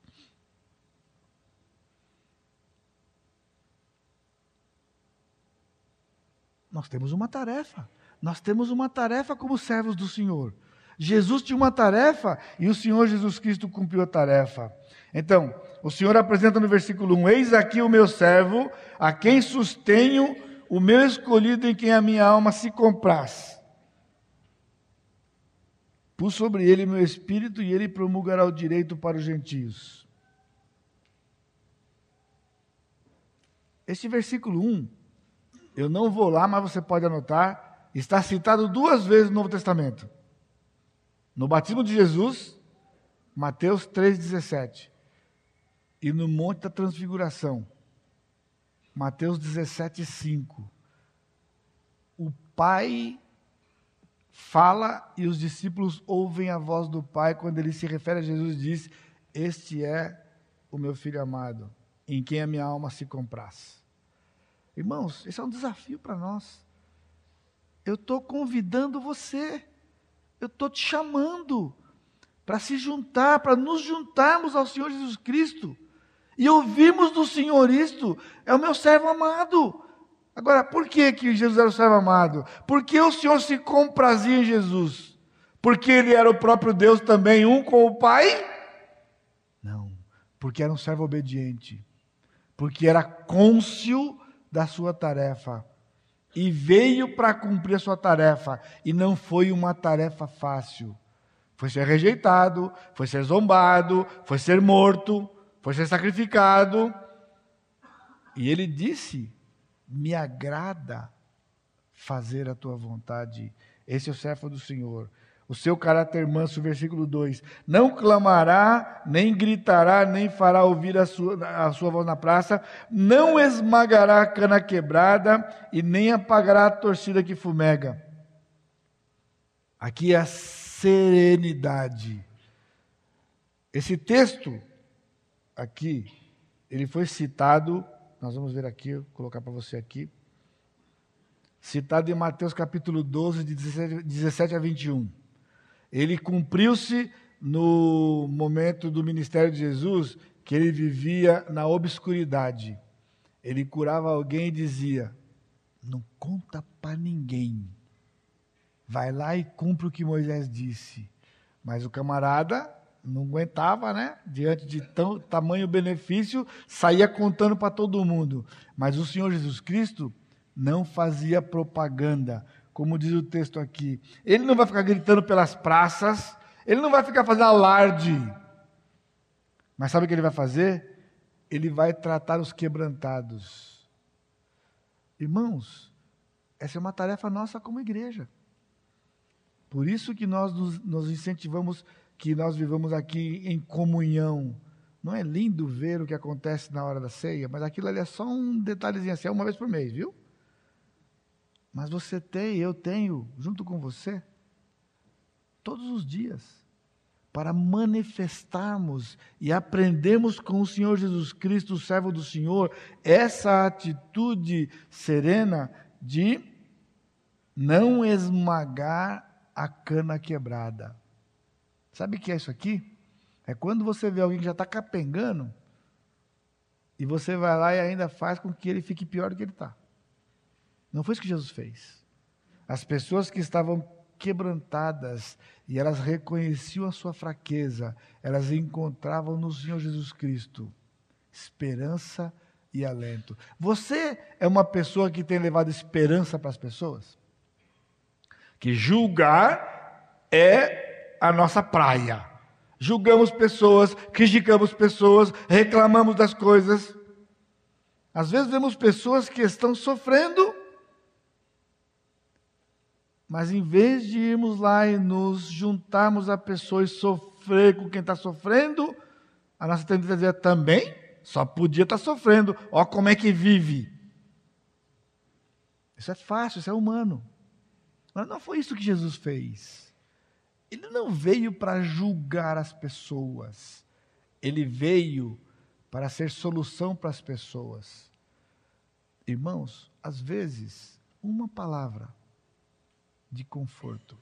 Nós temos uma tarefa. Nós temos uma tarefa como servos do Senhor. Jesus tinha uma tarefa e o Senhor Jesus Cristo cumpriu a tarefa. Então, o Senhor apresenta no versículo 1: Eis aqui o meu servo, a quem sustenho, o meu escolhido em quem a minha alma se compraz. Pus sobre ele meu espírito e ele promulgará o direito para os gentios. Este versículo 1 eu não vou lá, mas você pode anotar. Está citado duas vezes no Novo Testamento. No batismo de Jesus, Mateus 3,17. E no Monte da Transfiguração, Mateus 17,5. O Pai fala e os discípulos ouvem a voz do Pai quando ele se refere a Jesus e diz: Este é o meu filho amado, em quem a minha alma se compraz. Irmãos, esse é um desafio para nós. Eu estou convidando você, eu estou te chamando para se juntar, para nos juntarmos ao Senhor Jesus Cristo e ouvirmos do Senhor isto: é o meu servo amado. Agora, por que, que Jesus era o servo amado? Porque o Senhor se comprazia em Jesus? Porque ele era o próprio Deus também, um com o Pai? Não, porque era um servo obediente, porque era côncio da sua tarefa. E veio para cumprir a sua tarefa. E não foi uma tarefa fácil. Foi ser rejeitado, foi ser zombado, foi ser morto, foi ser sacrificado. E ele disse: Me agrada fazer a tua vontade. Esse é o servo do Senhor o seu caráter manso, versículo 2: Não clamará, nem gritará, nem fará ouvir a sua, a sua voz na praça, não esmagará a cana quebrada e nem apagará a torcida que fumega. Aqui é a serenidade. Esse texto, aqui, ele foi citado, nós vamos ver aqui, vou colocar para você aqui, citado em Mateus capítulo 12, de 17 a 21 ele cumpriu-se no momento do ministério de Jesus, que ele vivia na obscuridade. Ele curava alguém e dizia: Não conta para ninguém. Vai lá e cumpre o que Moisés disse. Mas o camarada não aguentava, né? Diante de tão, tamanho benefício, saía contando para todo mundo. Mas o Senhor Jesus Cristo não fazia propaganda, como diz o texto aqui. Ele não vai ficar gritando pelas praças, ele não vai ficar fazendo alarde. Mas sabe o que ele vai fazer? Ele vai tratar os quebrantados. Irmãos, essa é uma tarefa nossa como igreja. Por isso que nós nos, nos incentivamos que nós vivamos aqui em comunhão. Não é lindo ver o que acontece na hora da ceia, mas aquilo ali é só um detalhezinho assim, é uma vez por mês, viu? Mas você tem, eu tenho, junto com você, todos os dias, para manifestarmos e aprendermos com o Senhor Jesus Cristo, o servo do Senhor, essa atitude serena de não esmagar a cana quebrada. Sabe o que é isso aqui? É quando você vê alguém que já está capengando e você vai lá e ainda faz com que ele fique pior do que ele está. Não foi isso que Jesus fez. As pessoas que estavam quebrantadas e elas reconheciam a sua fraqueza, elas encontravam no Senhor Jesus Cristo esperança e alento. Você é uma pessoa que tem levado esperança para as pessoas? Que julgar é a nossa praia. julgamos pessoas, criticamos pessoas, reclamamos das coisas. Às vezes vemos pessoas que estão sofrendo, mas em vez de irmos lá e nos juntarmos a pessoas e sofrer com quem está sofrendo, a nossa tendência é também, só podia estar tá sofrendo, ó como é que vive. Isso é fácil, isso é humano. Mas não foi isso que Jesus fez. Ele não veio para julgar as pessoas. Ele veio para ser solução para as pessoas. Irmãos, às vezes, uma palavra de conforto.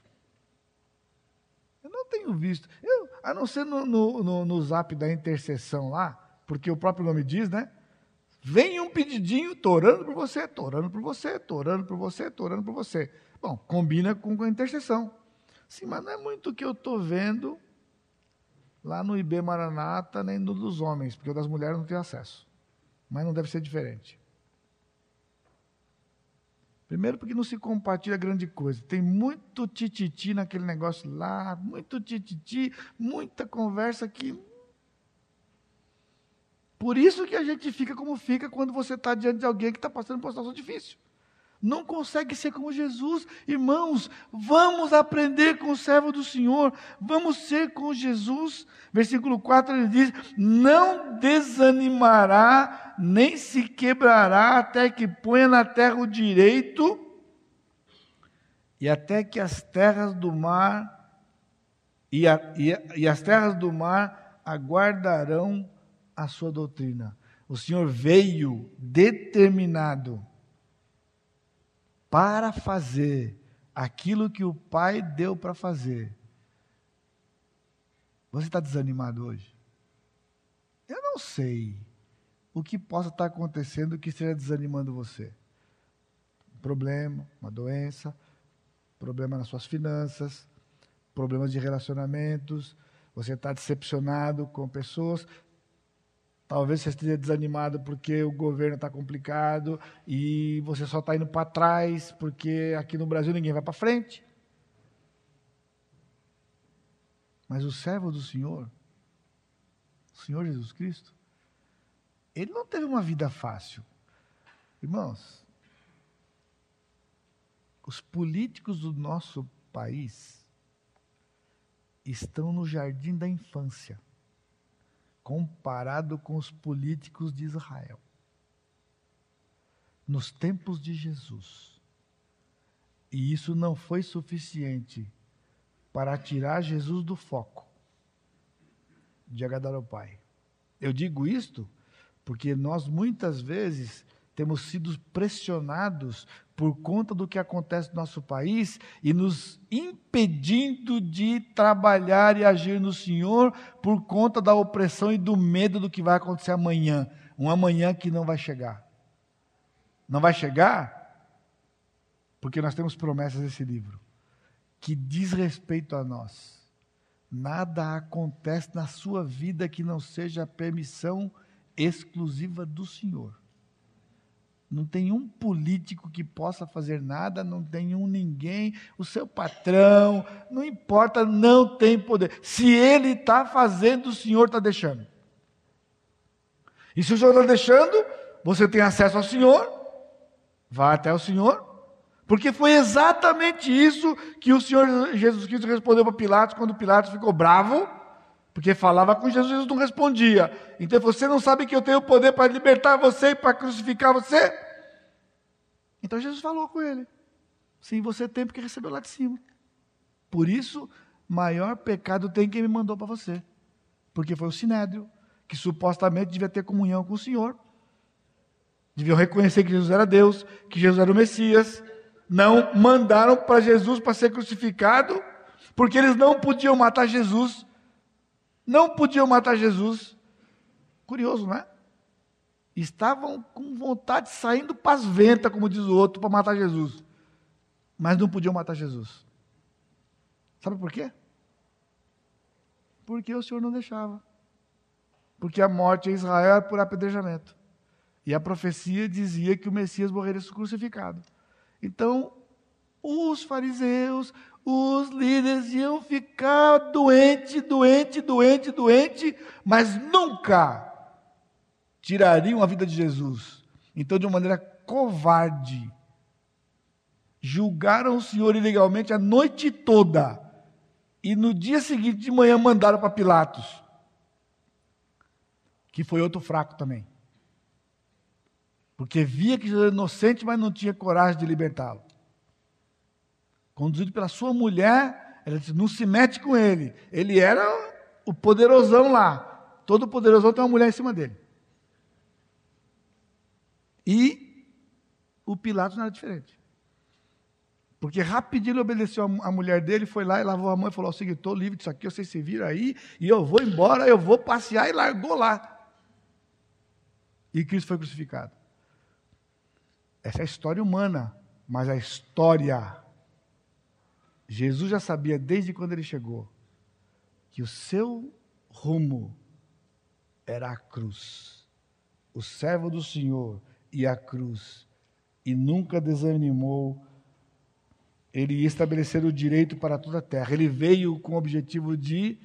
Eu não tenho visto, eu, a não ser no, no, no, no zap da intercessão lá, porque o próprio nome diz, né? Vem um pedidinho, estou orando por você, estou orando por você, estou orando por você, estou orando por você. Bom, combina com a intercessão. Sim, mas não é muito o que eu estou vendo lá no IB Maranata, nem no dos homens, porque o das mulheres não tem acesso. Mas não deve ser diferente. Primeiro, porque não se compartilha grande coisa. Tem muito tititi naquele negócio lá, muito tititi, muita conversa que por isso que a gente fica como fica quando você está diante de alguém que está passando por uma situação difícil. Não consegue ser como Jesus. Irmãos, vamos aprender com o servo do Senhor. Vamos ser com Jesus. Versículo 4 ele diz: Não desanimará, nem se quebrará, até que ponha na terra o direito, e até que as terras do mar, e, a, e, e as terras do mar aguardarão a sua doutrina. O Senhor veio determinado para fazer aquilo que o Pai deu para fazer. Você está desanimado hoje? Eu não sei o que possa estar acontecendo que esteja desanimando você. Um problema, uma doença, problema nas suas finanças, problemas de relacionamentos, você está decepcionado com pessoas, Talvez você esteja desanimado porque o governo está complicado e você só está indo para trás porque aqui no Brasil ninguém vai para frente. Mas o servo do Senhor, o Senhor Jesus Cristo, ele não teve uma vida fácil. Irmãos, os políticos do nosso país estão no jardim da infância comparado com os políticos de Israel. Nos tempos de Jesus. E isso não foi suficiente para tirar Jesus do foco de agradar ao Pai. Eu digo isto porque nós muitas vezes temos sido pressionados por conta do que acontece no nosso país e nos impedindo de trabalhar e agir no Senhor por conta da opressão e do medo do que vai acontecer amanhã, um amanhã que não vai chegar. Não vai chegar porque nós temos promessas nesse livro que diz respeito a nós. Nada acontece na sua vida que não seja a permissão exclusiva do Senhor. Não tem um político que possa fazer nada, não tem um ninguém, o seu patrão, não importa, não tem poder. Se ele está fazendo, o Senhor está deixando. E se o Senhor está deixando, você tem acesso ao Senhor, vá até o Senhor, porque foi exatamente isso que o Senhor Jesus Cristo respondeu para Pilatos quando Pilatos ficou bravo, porque falava com Jesus, Jesus não respondia. Então você não sabe que eu tenho poder para libertar você e para crucificar você? Então Jesus falou com ele: Sim, você tem porque recebeu lá de cima. Por isso, maior pecado tem quem me mandou para você. Porque foi o sinédrio, que supostamente devia ter comunhão com o Senhor. Deviam reconhecer que Jesus era Deus, que Jesus era o Messias. Não mandaram para Jesus para ser crucificado, porque eles não podiam matar Jesus. Não podiam matar Jesus. Curioso, não é? estavam com vontade, saindo para as ventas, como diz o outro, para matar Jesus. Mas não podiam matar Jesus. Sabe por quê? Porque o Senhor não deixava. Porque a morte em Israel era por apedrejamento. E a profecia dizia que o Messias morreria crucificado. Então, os fariseus, os líderes iam ficar doente, doente, doente, doente, mas nunca tirariam a vida de Jesus. Então, de uma maneira covarde, julgaram o Senhor ilegalmente a noite toda. E no dia seguinte de manhã mandaram para Pilatos, que foi outro fraco também. Porque via que Jesus era inocente, mas não tinha coragem de libertá-lo conduzido pela sua mulher, ela disse: não se mete com ele. Ele era o poderosão lá. Todo poderosão tem uma mulher em cima dele. E o Pilatos não era diferente. Porque rapidinho ele obedeceu a mulher dele, foi lá e lavou a mão e falou: o estou livre disso aqui, vocês se viram aí, e eu vou embora, eu vou passear e largou lá. E Cristo foi crucificado. Essa é a história humana, mas a história Jesus já sabia desde quando ele chegou que o seu rumo era a cruz. O servo do Senhor e a cruz. E nunca desanimou. Ele ia estabelecer o direito para toda a terra. Ele veio com o objetivo de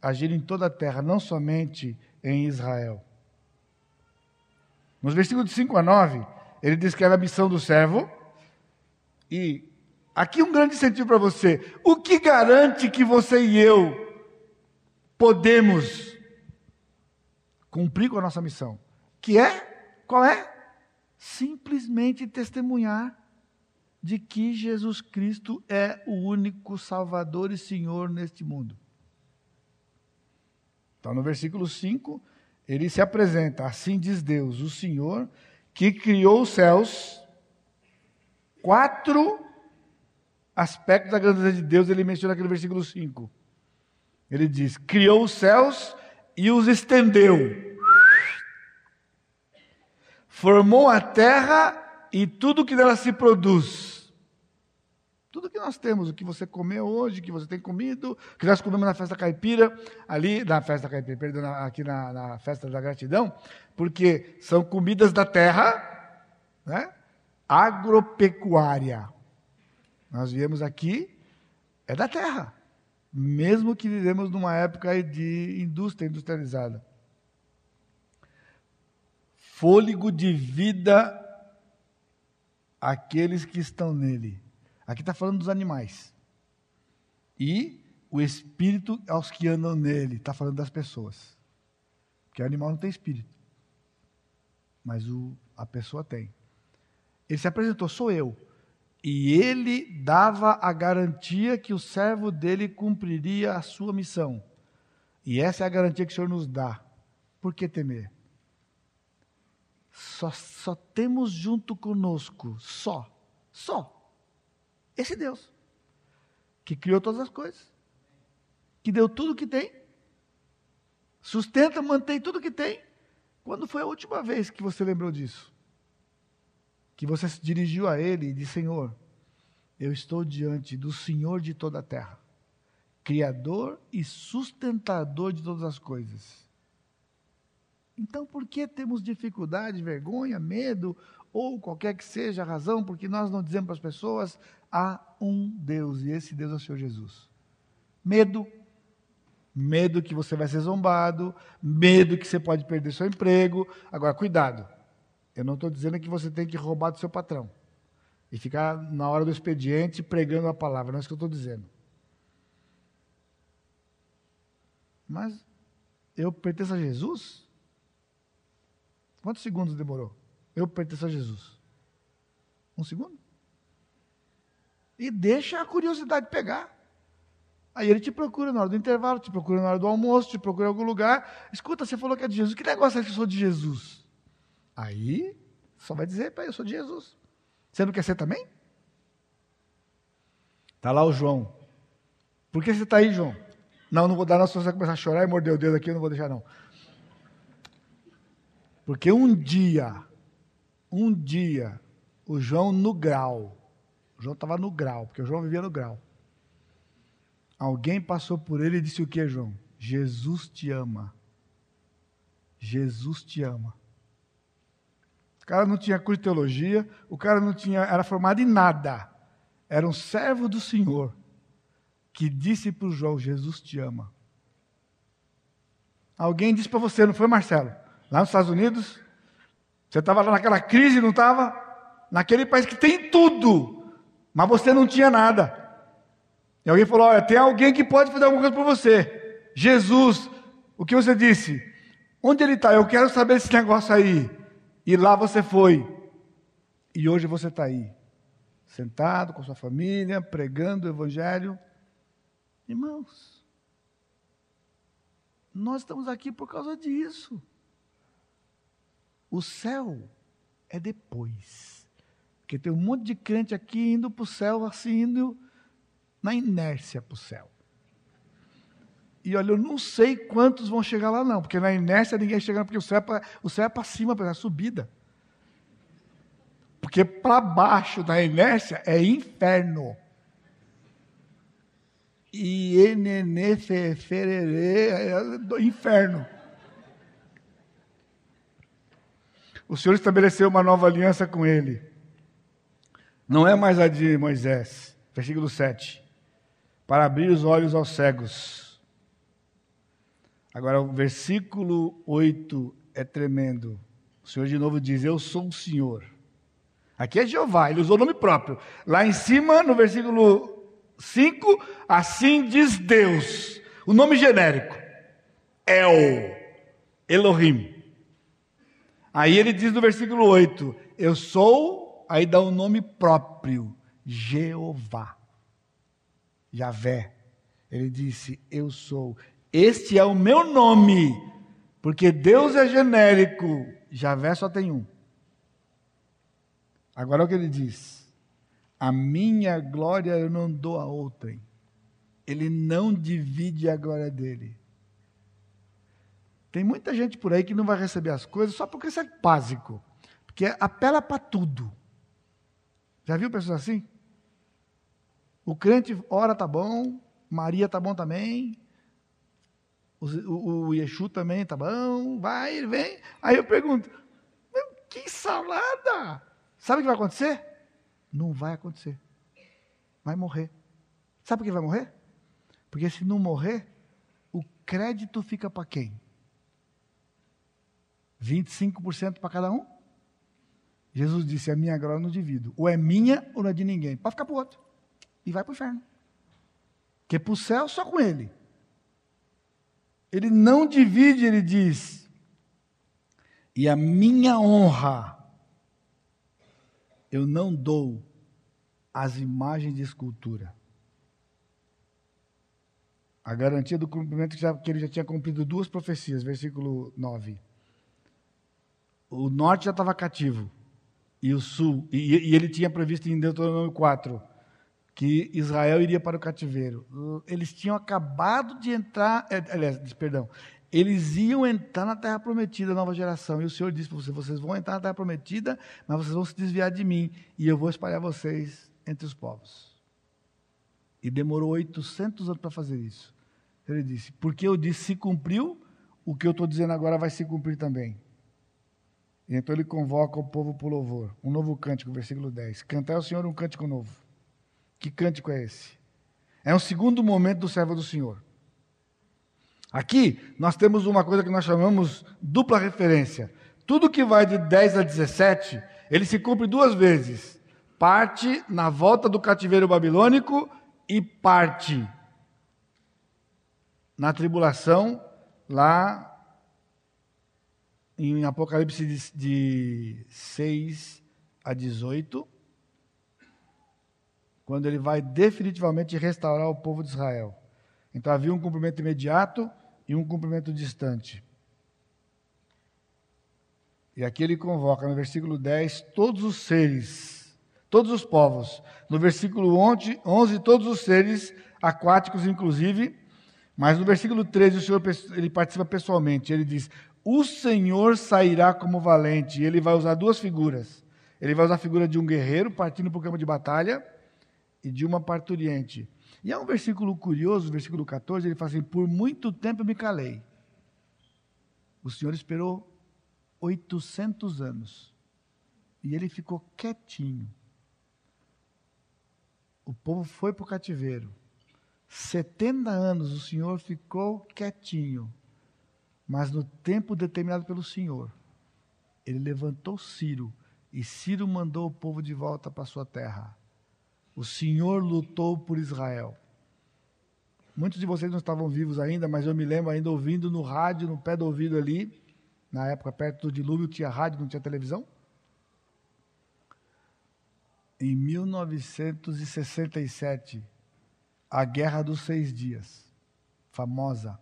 agir em toda a terra, não somente em Israel. Nos versículos de 5 a 9, ele descreve a missão do servo e Aqui um grande incentivo para você. O que garante que você e eu podemos cumprir com a nossa missão? Que é? Qual é? Simplesmente testemunhar de que Jesus Cristo é o único Salvador e Senhor neste mundo. Então, no versículo 5, ele se apresenta: Assim diz Deus, o Senhor, que criou os céus, quatro aspectos da grandeza de Deus ele menciona aqui no versículo 5. Ele diz: Criou os céus e os estendeu, formou a terra e tudo que nela se produz. Tudo que nós temos, o que você comeu hoje, que você tem comido, que nós comemos na festa caipira, ali, na festa caipira, perdão, aqui na, na festa da gratidão, porque são comidas da terra, né? agropecuária. Nós viemos aqui, é da terra. Mesmo que vivemos numa época de indústria industrializada. Fôlego de vida aqueles que estão nele. Aqui está falando dos animais. E o espírito aos que andam nele. Está falando das pessoas. Porque o animal não tem espírito. Mas o, a pessoa tem. Ele se apresentou, sou eu. E ele dava a garantia que o servo dele cumpriria a sua missão. E essa é a garantia que o Senhor nos dá. Por que temer? Só, só temos junto conosco, só, só, esse Deus, que criou todas as coisas, que deu tudo o que tem, sustenta, mantém tudo que tem. Quando foi a última vez que você lembrou disso? Que você se dirigiu a Ele e disse: Senhor, eu estou diante do Senhor de toda a terra, Criador e sustentador de todas as coisas. Então, por que temos dificuldade, vergonha, medo, ou qualquer que seja a razão, porque nós não dizemos para as pessoas: há um Deus, e esse Deus é o Senhor Jesus? Medo. Medo que você vai ser zombado, medo que você pode perder seu emprego. Agora, cuidado, eu não estou dizendo que você tem que roubar do seu patrão e ficar na hora do expediente pregando a palavra, não é isso que eu estou dizendo. Mas eu pertenço a Jesus? Quantos segundos demorou? Eu pertenço a Jesus. Um segundo? E deixa a curiosidade pegar. Aí ele te procura na hora do intervalo, te procura na hora do almoço, te procura em algum lugar. Escuta, você falou que é de Jesus. Que negócio é que eu sou de Jesus? Aí só vai dizer, pai, eu sou de Jesus. Você não quer ser também? Está lá o João. Por que você está aí, João? Não, não vou dar, não, se você começar a chorar e morder o dedo aqui, eu não vou deixar, não. Porque um dia, um dia, o João no grau, o João estava no grau, porque o João vivia no grau. Alguém passou por ele e disse o que, João? Jesus te ama. Jesus te ama. O cara não tinha curso de teologia, o cara não tinha, era formado em nada. Era um servo do Senhor. que disse para o João: Jesus te ama. Alguém disse para você, não foi, Marcelo? Lá nos Estados Unidos? Você estava lá naquela crise, não estava? Naquele país que tem tudo, mas você não tinha nada. E alguém falou: Olha, tem alguém que pode fazer alguma coisa por você. Jesus, o que você disse? Onde ele está? Eu quero saber esse negócio aí. E lá você foi. E hoje você está aí, sentado com sua família, pregando o Evangelho. Irmãos, nós estamos aqui por causa disso. O céu é depois. Porque tem um monte de crente aqui indo para o céu, assim, indo na inércia para o céu. E olha, eu não sei quantos vão chegar lá, não, porque na inércia ninguém chega, porque o céu é para cima, para a subida. Porque para baixo da inércia é inferno e fererê, é do inferno. O Senhor estabeleceu uma nova aliança com ele. Não é mais a de Moisés. Versículo 7. Para abrir os olhos aos cegos. Agora, o versículo 8 é tremendo. O Senhor de novo diz: Eu sou o Senhor. Aqui é Jeová, ele usou o nome próprio. Lá em cima, no versículo 5, assim diz Deus. O nome genérico. El. Elohim. Aí ele diz no versículo 8: Eu sou, aí dá o um nome próprio, Jeová. Javé. Ele disse: Eu sou. Este é o meu nome, porque Deus é genérico, Javé só tem um. Agora o que ele diz: a minha glória eu não dou a outrem. Ele não divide a glória dele. Tem muita gente por aí que não vai receber as coisas só porque isso é básico. Porque apela para tudo. Já viu pessoas assim? O crente ora tá bom, Maria tá bom também, o, o, Yeshu também tá bom, vai, vem. Aí eu pergunto, que salada! Sabe o que vai acontecer? Não vai acontecer. Vai morrer. Sabe por que vai morrer? Porque se não morrer, o crédito fica para quem? 25% para cada um? Jesus disse: A minha glória não divido. Ou é minha ou não é de ninguém. Pode ficar para o outro. E vai para o inferno. Porque para o céu só com ele. Ele não divide, ele diz. E a minha honra eu não dou as imagens de escultura. A garantia do cumprimento que ele já tinha cumprido duas profecias, versículo 9. O norte já estava cativo, e o sul, e, e ele tinha previsto em Deuteronômio 4 que Israel iria para o cativeiro. Eles tinham acabado de entrar, é, aliás, perdão, eles iam entrar na terra prometida, nova geração. E o Senhor disse para vocês: vocês vão entrar na terra prometida, mas vocês vão se desviar de mim, e eu vou espalhar vocês entre os povos. E demorou 800 anos para fazer isso. Ele disse: porque eu disse, se cumpriu, o que eu estou dizendo agora vai se cumprir também. E então ele convoca o povo para o louvor. Um novo cântico, versículo 10. Cantar ao Senhor um cântico novo. Que cântico é esse? É um segundo momento do servo do Senhor. Aqui nós temos uma coisa que nós chamamos dupla referência. Tudo que vai de 10 a 17, ele se cumpre duas vezes. Parte na volta do cativeiro babilônico e parte na tribulação lá em Apocalipse de, de 6 a 18, quando ele vai definitivamente restaurar o povo de Israel. Então havia um cumprimento imediato e um cumprimento distante. E aqui ele convoca no versículo 10 todos os seres, todos os povos. No versículo 11, 11 todos os seres, aquáticos inclusive. Mas no versículo 13 o Senhor ele participa pessoalmente. Ele diz: O Senhor sairá como valente. E ele vai usar duas figuras. Ele vai usar a figura de um guerreiro partindo para o campo de batalha e de uma parturiente. E há um versículo curioso, versículo 14, ele fala assim: Por muito tempo eu me calei. O Senhor esperou 800 anos. E ele ficou quietinho. O povo foi para o cativeiro. 70 anos o Senhor ficou quietinho, mas no tempo determinado pelo Senhor, ele levantou Ciro e Ciro mandou o povo de volta para sua terra. O Senhor lutou por Israel. Muitos de vocês não estavam vivos ainda, mas eu me lembro ainda ouvindo no rádio, no pé do ouvido ali, na época perto do dilúvio tinha rádio, não tinha televisão. Em 1967, a Guerra dos Seis Dias, famosa.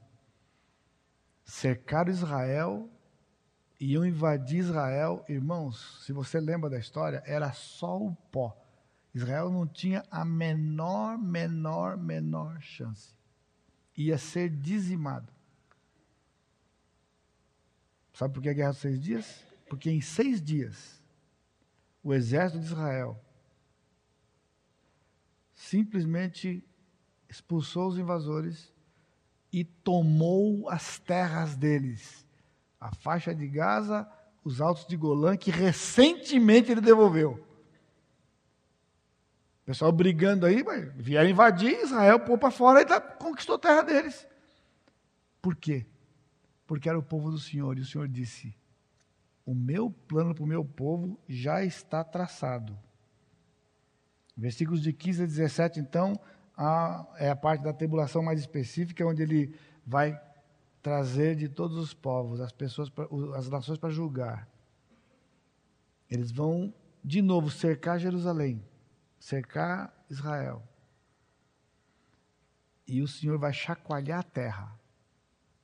Cercaram Israel, iam invadir Israel. Irmãos, se você lembra da história, era só o pó. Israel não tinha a menor, menor, menor chance. Ia ser dizimado. Sabe por que a guerra dos seis dias? Porque em seis dias, o exército de Israel simplesmente expulsou os invasores e tomou as terras deles. A faixa de Gaza, os altos de Golã, que recentemente ele devolveu. O pessoal brigando aí, vieram invadir Israel, pôr para fora e tá, conquistou a terra deles. Por quê? Porque era o povo do Senhor, e o Senhor disse: O meu plano para o meu povo já está traçado. Versículos de 15 a 17, então, a, é a parte da tribulação mais específica, onde ele vai trazer de todos os povos, as pessoas, as nações para julgar. Eles vão, de novo, cercar Jerusalém, cercar Israel. E o Senhor vai chacoalhar a terra.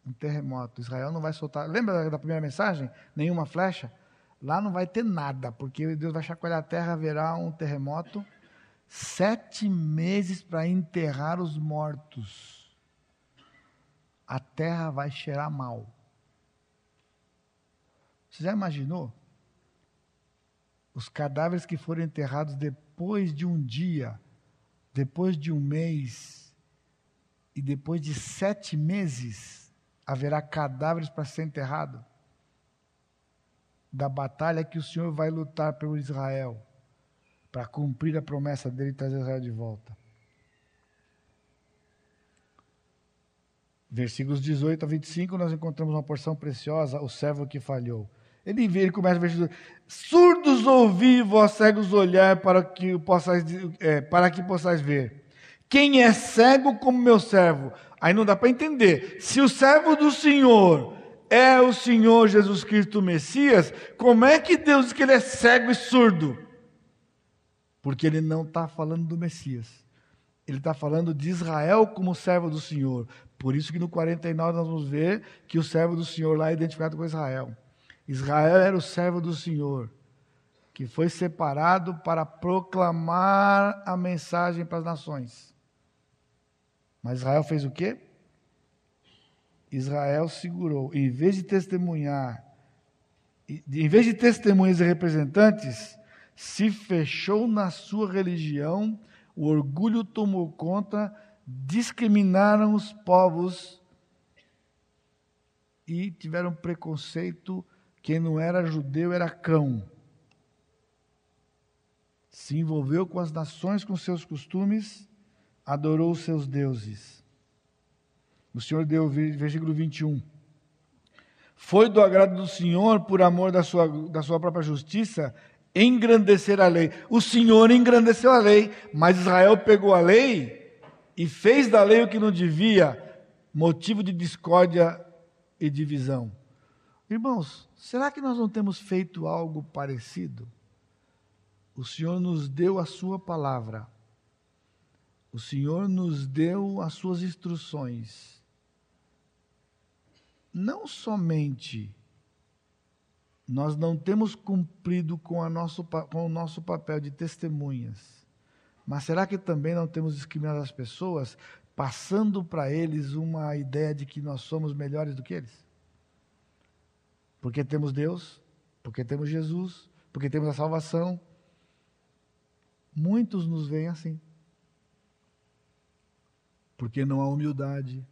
Um terremoto. Israel não vai soltar. Lembra da primeira mensagem? Nenhuma flecha? Lá não vai ter nada, porque Deus vai chacoalhar a terra, haverá um terremoto sete meses para enterrar os mortos. A terra vai cheirar mal. Você já imaginou? Os cadáveres que foram enterrados depois de um dia, depois de um mês e depois de sete meses, haverá cadáveres para ser enterrado? Da batalha que o Senhor vai lutar pelo Israel para cumprir a promessa dele e trazer Israel de volta. Versículos 18 a 25, nós encontramos uma porção preciosa, o servo que falhou. Ele, ele começa o versículo: Surdos ouvi, vós cegos olhar para que possais, é, para que possais ver. Quem é cego como meu servo? Aí não dá para entender. Se o servo do Senhor é o Senhor Jesus Cristo Messias, como é que Deus diz que ele é cego e surdo? porque ele não está falando do Messias. Ele está falando de Israel como servo do Senhor. Por isso que no 49 nós vamos ver que o servo do Senhor lá é identificado com Israel. Israel era o servo do Senhor, que foi separado para proclamar a mensagem para as nações. Mas Israel fez o quê? Israel segurou, em vez de testemunhar, em vez de testemunhas e representantes, se fechou na sua religião, o orgulho tomou conta, discriminaram os povos e tiveram preconceito. Quem não era judeu era cão. Se envolveu com as nações, com seus costumes, adorou os seus deuses. O Senhor deu, versículo 21. Foi do agrado do Senhor, por amor da sua, da sua própria justiça, engrandecer a lei. O Senhor engrandeceu a lei, mas Israel pegou a lei e fez da lei o que não devia, motivo de discórdia e divisão. Irmãos, será que nós não temos feito algo parecido? O Senhor nos deu a Sua palavra, o Senhor nos deu as Suas instruções. Não somente nós não temos cumprido com, nosso, com o nosso papel de testemunhas. Mas será que também não temos discriminado as pessoas, passando para eles uma ideia de que nós somos melhores do que eles? Porque temos Deus, porque temos Jesus, porque temos a salvação. Muitos nos veem assim. Porque não há humildade.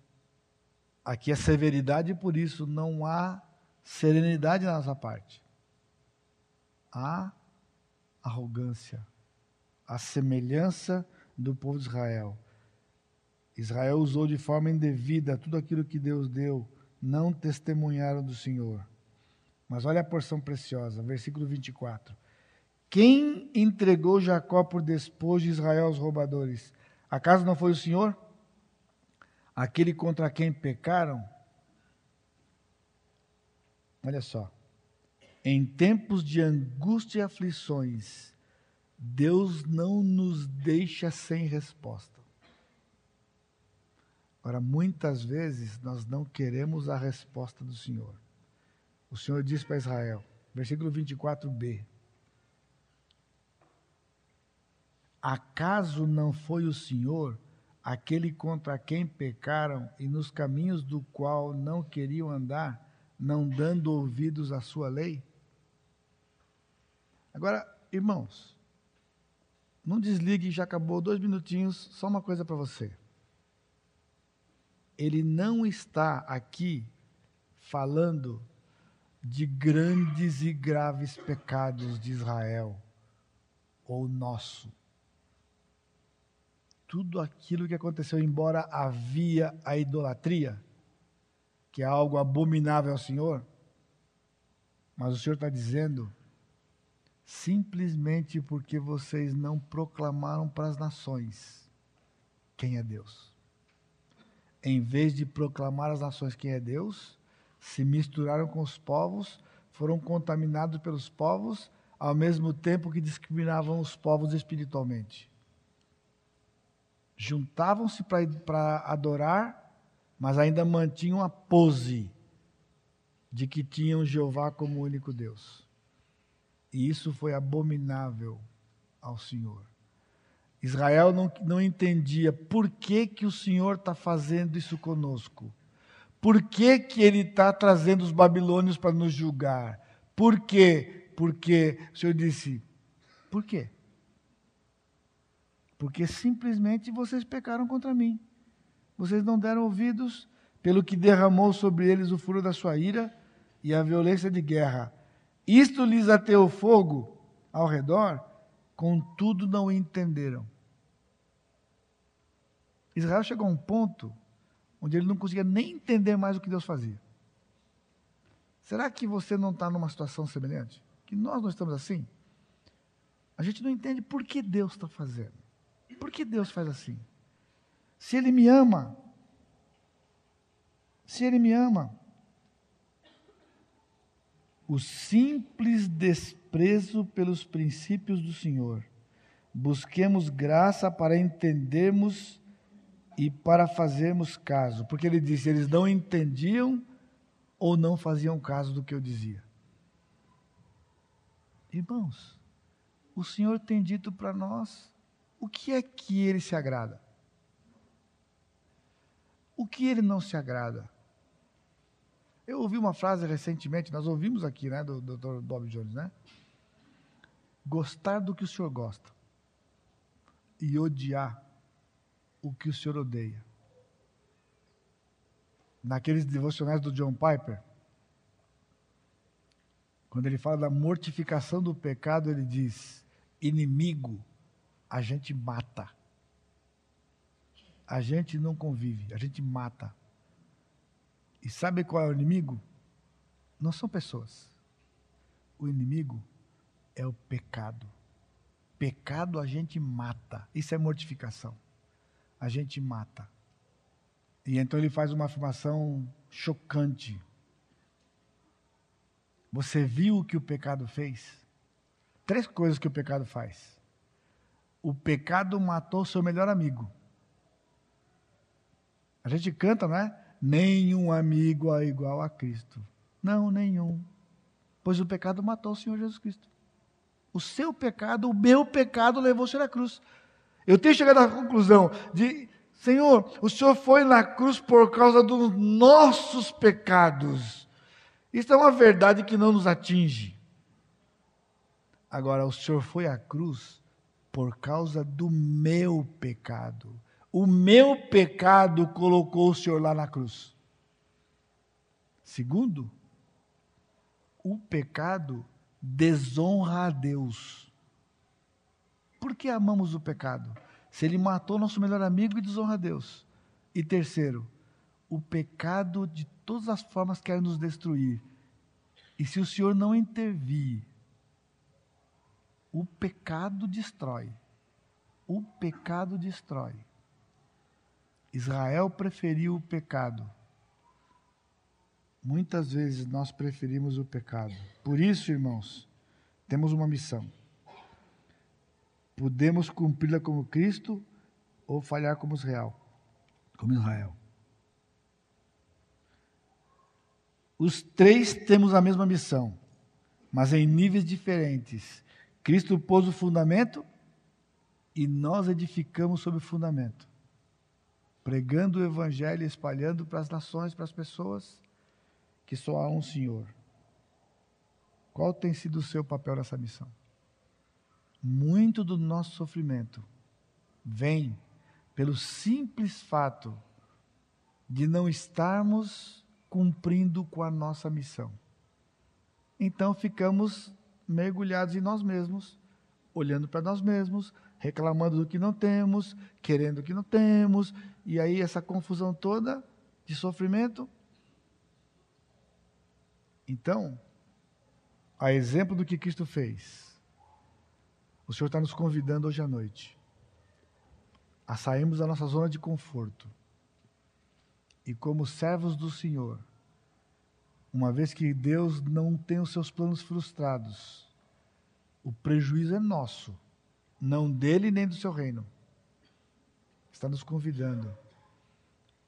Aqui é severidade e por isso não há serenidade da nossa parte. Há arrogância, a semelhança do povo de Israel. Israel usou de forma indevida tudo aquilo que Deus deu, não testemunharam do Senhor. Mas olha a porção preciosa, versículo 24. Quem entregou Jacó por despojo de Israel aos roubadores? Acaso não foi o Senhor? Aquele contra quem pecaram? Olha só. Em tempos de angústia e aflições, Deus não nos deixa sem resposta. Ora, muitas vezes nós não queremos a resposta do Senhor. O Senhor diz para Israel, versículo 24b: Acaso não foi o Senhor aquele contra quem pecaram e nos caminhos do qual não queriam andar, não dando ouvidos à sua lei? Agora, irmãos, não desligue, já acabou dois minutinhos, só uma coisa para você. Ele não está aqui falando de grandes e graves pecados de Israel ou nosso tudo aquilo que aconteceu, embora havia a idolatria, que é algo abominável ao Senhor, mas o Senhor está dizendo, simplesmente porque vocês não proclamaram para as nações quem é Deus. Em vez de proclamar às nações quem é Deus, se misturaram com os povos, foram contaminados pelos povos, ao mesmo tempo que discriminavam os povos espiritualmente juntavam-se para adorar, mas ainda mantinham a pose de que tinham Jeová como único Deus. E isso foi abominável ao Senhor. Israel não, não entendia por que, que o Senhor está fazendo isso conosco. Por que, que ele está trazendo os babilônios para nos julgar? Por quê? Porque o Senhor disse: por quê? porque simplesmente vocês pecaram contra mim. Vocês não deram ouvidos, pelo que derramou sobre eles o furo da sua ira e a violência de guerra. Isto lhes ateou fogo ao redor, contudo não entenderam. Israel chegou a um ponto onde ele não conseguia nem entender mais o que Deus fazia. Será que você não está numa situação semelhante? Que nós não estamos assim? A gente não entende por que Deus está fazendo. Por que Deus faz assim? Se Ele me ama, se Ele me ama, o simples desprezo pelos princípios do Senhor. Busquemos graça para entendermos e para fazermos caso. Porque ele disse: eles não entendiam ou não faziam caso do que eu dizia. Irmãos, o Senhor tem dito para nós o que é que ele se agrada? O que ele não se agrada? Eu ouvi uma frase recentemente, nós ouvimos aqui, né, do Dr. Bob Jones, né? Gostar do que o senhor gosta e odiar o que o senhor odeia. Naqueles devocionais do John Piper, quando ele fala da mortificação do pecado, ele diz: inimigo a gente mata. A gente não convive, a gente mata. E sabe qual é o inimigo? Não são pessoas. O inimigo é o pecado. Pecado a gente mata. Isso é mortificação. A gente mata. E então ele faz uma afirmação chocante. Você viu o que o pecado fez? Três coisas que o pecado faz o pecado matou seu melhor amigo. A gente canta, não é? Nenhum amigo é igual a Cristo. Não, nenhum. Pois o pecado matou o Senhor Jesus Cristo. O seu pecado, o meu pecado levou o Senhor à cruz. Eu tenho chegado à conclusão de, Senhor, o Senhor foi na cruz por causa dos nossos pecados. Isso é uma verdade que não nos atinge. Agora, o Senhor foi à cruz por causa do meu pecado. O meu pecado colocou o Senhor lá na cruz. Segundo, o pecado desonra a Deus. Por que amamos o pecado? Se ele matou nosso melhor amigo e desonra a Deus. E terceiro, o pecado de todas as formas quer nos destruir. E se o Senhor não intervir, o pecado destrói. O pecado destrói. Israel preferiu o pecado. Muitas vezes nós preferimos o pecado. Por isso, irmãos, temos uma missão. Podemos cumpri-la como Cristo ou falhar como Israel. Como Israel. Os três temos a mesma missão, mas em níveis diferentes. Cristo pôs o fundamento e nós edificamos sobre o fundamento, pregando o Evangelho, espalhando para as nações, para as pessoas, que só há um Senhor. Qual tem sido o seu papel nessa missão? Muito do nosso sofrimento vem pelo simples fato de não estarmos cumprindo com a nossa missão. Então ficamos mergulhados em nós mesmos, olhando para nós mesmos, reclamando do que não temos, querendo o que não temos, e aí essa confusão toda de sofrimento. Então, a exemplo do que Cristo fez, o Senhor está nos convidando hoje à noite a sairmos da nossa zona de conforto e, como servos do Senhor, uma vez que Deus não tem os seus planos frustrados, o prejuízo é nosso, não dele nem do seu reino. Está nos convidando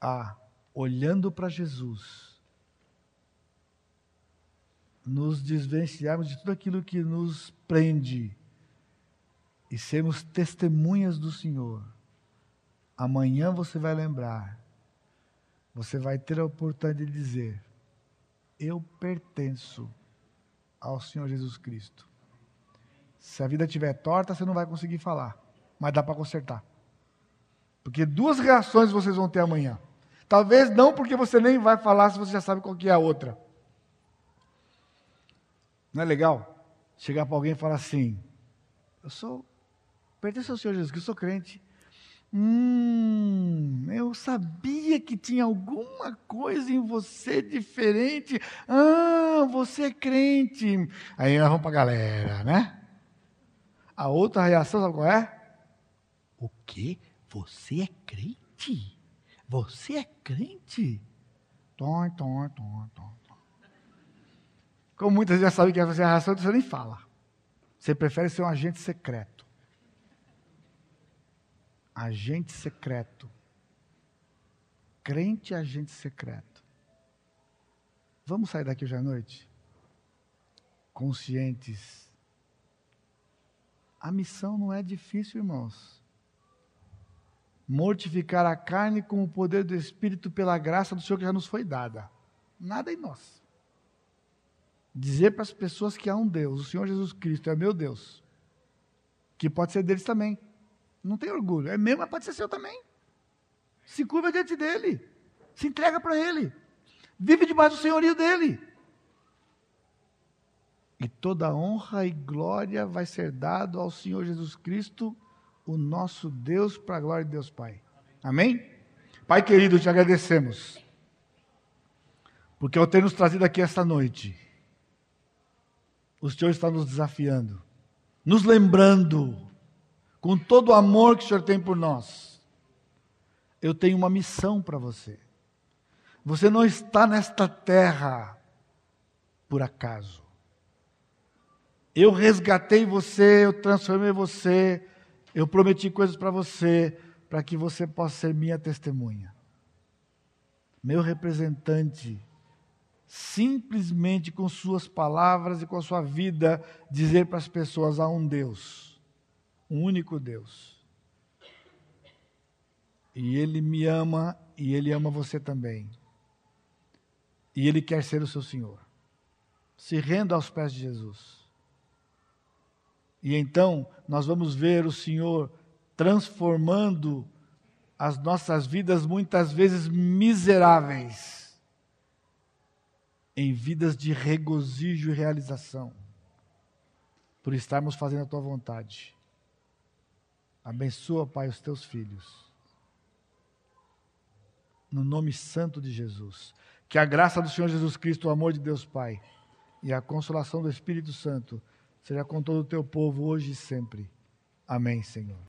a, olhando para Jesus, nos desvencilharmos de tudo aquilo que nos prende e sermos testemunhas do Senhor. Amanhã você vai lembrar, você vai ter a oportunidade de dizer: eu pertenço ao Senhor Jesus Cristo. Se a vida estiver torta, você não vai conseguir falar, mas dá para consertar. Porque duas reações vocês vão ter amanhã. Talvez não porque você nem vai falar se você já sabe qual que é a outra. Não é legal chegar para alguém e falar assim: Eu sou, pertenço ao Senhor Jesus Cristo, sou crente. Hum, eu sabia que tinha alguma coisa em você diferente. Ah, você é crente. Aí nós vamos para a galera, né? A outra reação, sabe qual é? O quê? Você é crente? Você é crente? Tom, tom, tom, tom, tom. Como muitas já sabem que é a reação, você nem fala. Você prefere ser um agente secreto agente secreto. Crente agente secreto. Vamos sair daqui hoje à noite? Conscientes. A missão não é difícil, irmãos. Mortificar a carne com o poder do Espírito pela graça do Senhor que já nos foi dada. Nada em nós. Dizer para as pessoas que há um Deus, o Senhor Jesus Cristo é meu Deus, que pode ser deles também. Não tem orgulho. É mesmo, mas pode ser seu também. Se curva diante dele. Se entrega para ele. Vive debaixo do senhorio dele. E toda honra e glória vai ser dado ao Senhor Jesus Cristo, o nosso Deus, para a glória de Deus Pai. Amém? Pai querido, te agradecemos. Porque ao ter nos trazido aqui esta noite, o Senhor está nos desafiando, nos lembrando com todo o amor que o Senhor tem por nós, eu tenho uma missão para você. Você não está nesta terra por acaso. Eu resgatei você, eu transformei você, eu prometi coisas para você, para que você possa ser minha testemunha. Meu representante, simplesmente com suas palavras e com a sua vida, dizer para as pessoas: há um Deus um único Deus. E Ele me ama e Ele ama você também. E Ele quer ser o seu Senhor. Se renda aos pés de Jesus. E então nós vamos ver o Senhor transformando as nossas vidas, muitas vezes miseráveis, em vidas de regozijo e realização, por estarmos fazendo a tua vontade. Abençoa, Pai, os teus filhos. no nome santo de Jesus. Que a graça do Senhor Jesus Cristo, o amor de Deus Pai e a consolação do Espírito Santo seja com todo o teu povo hoje e sempre. Amém, Senhor.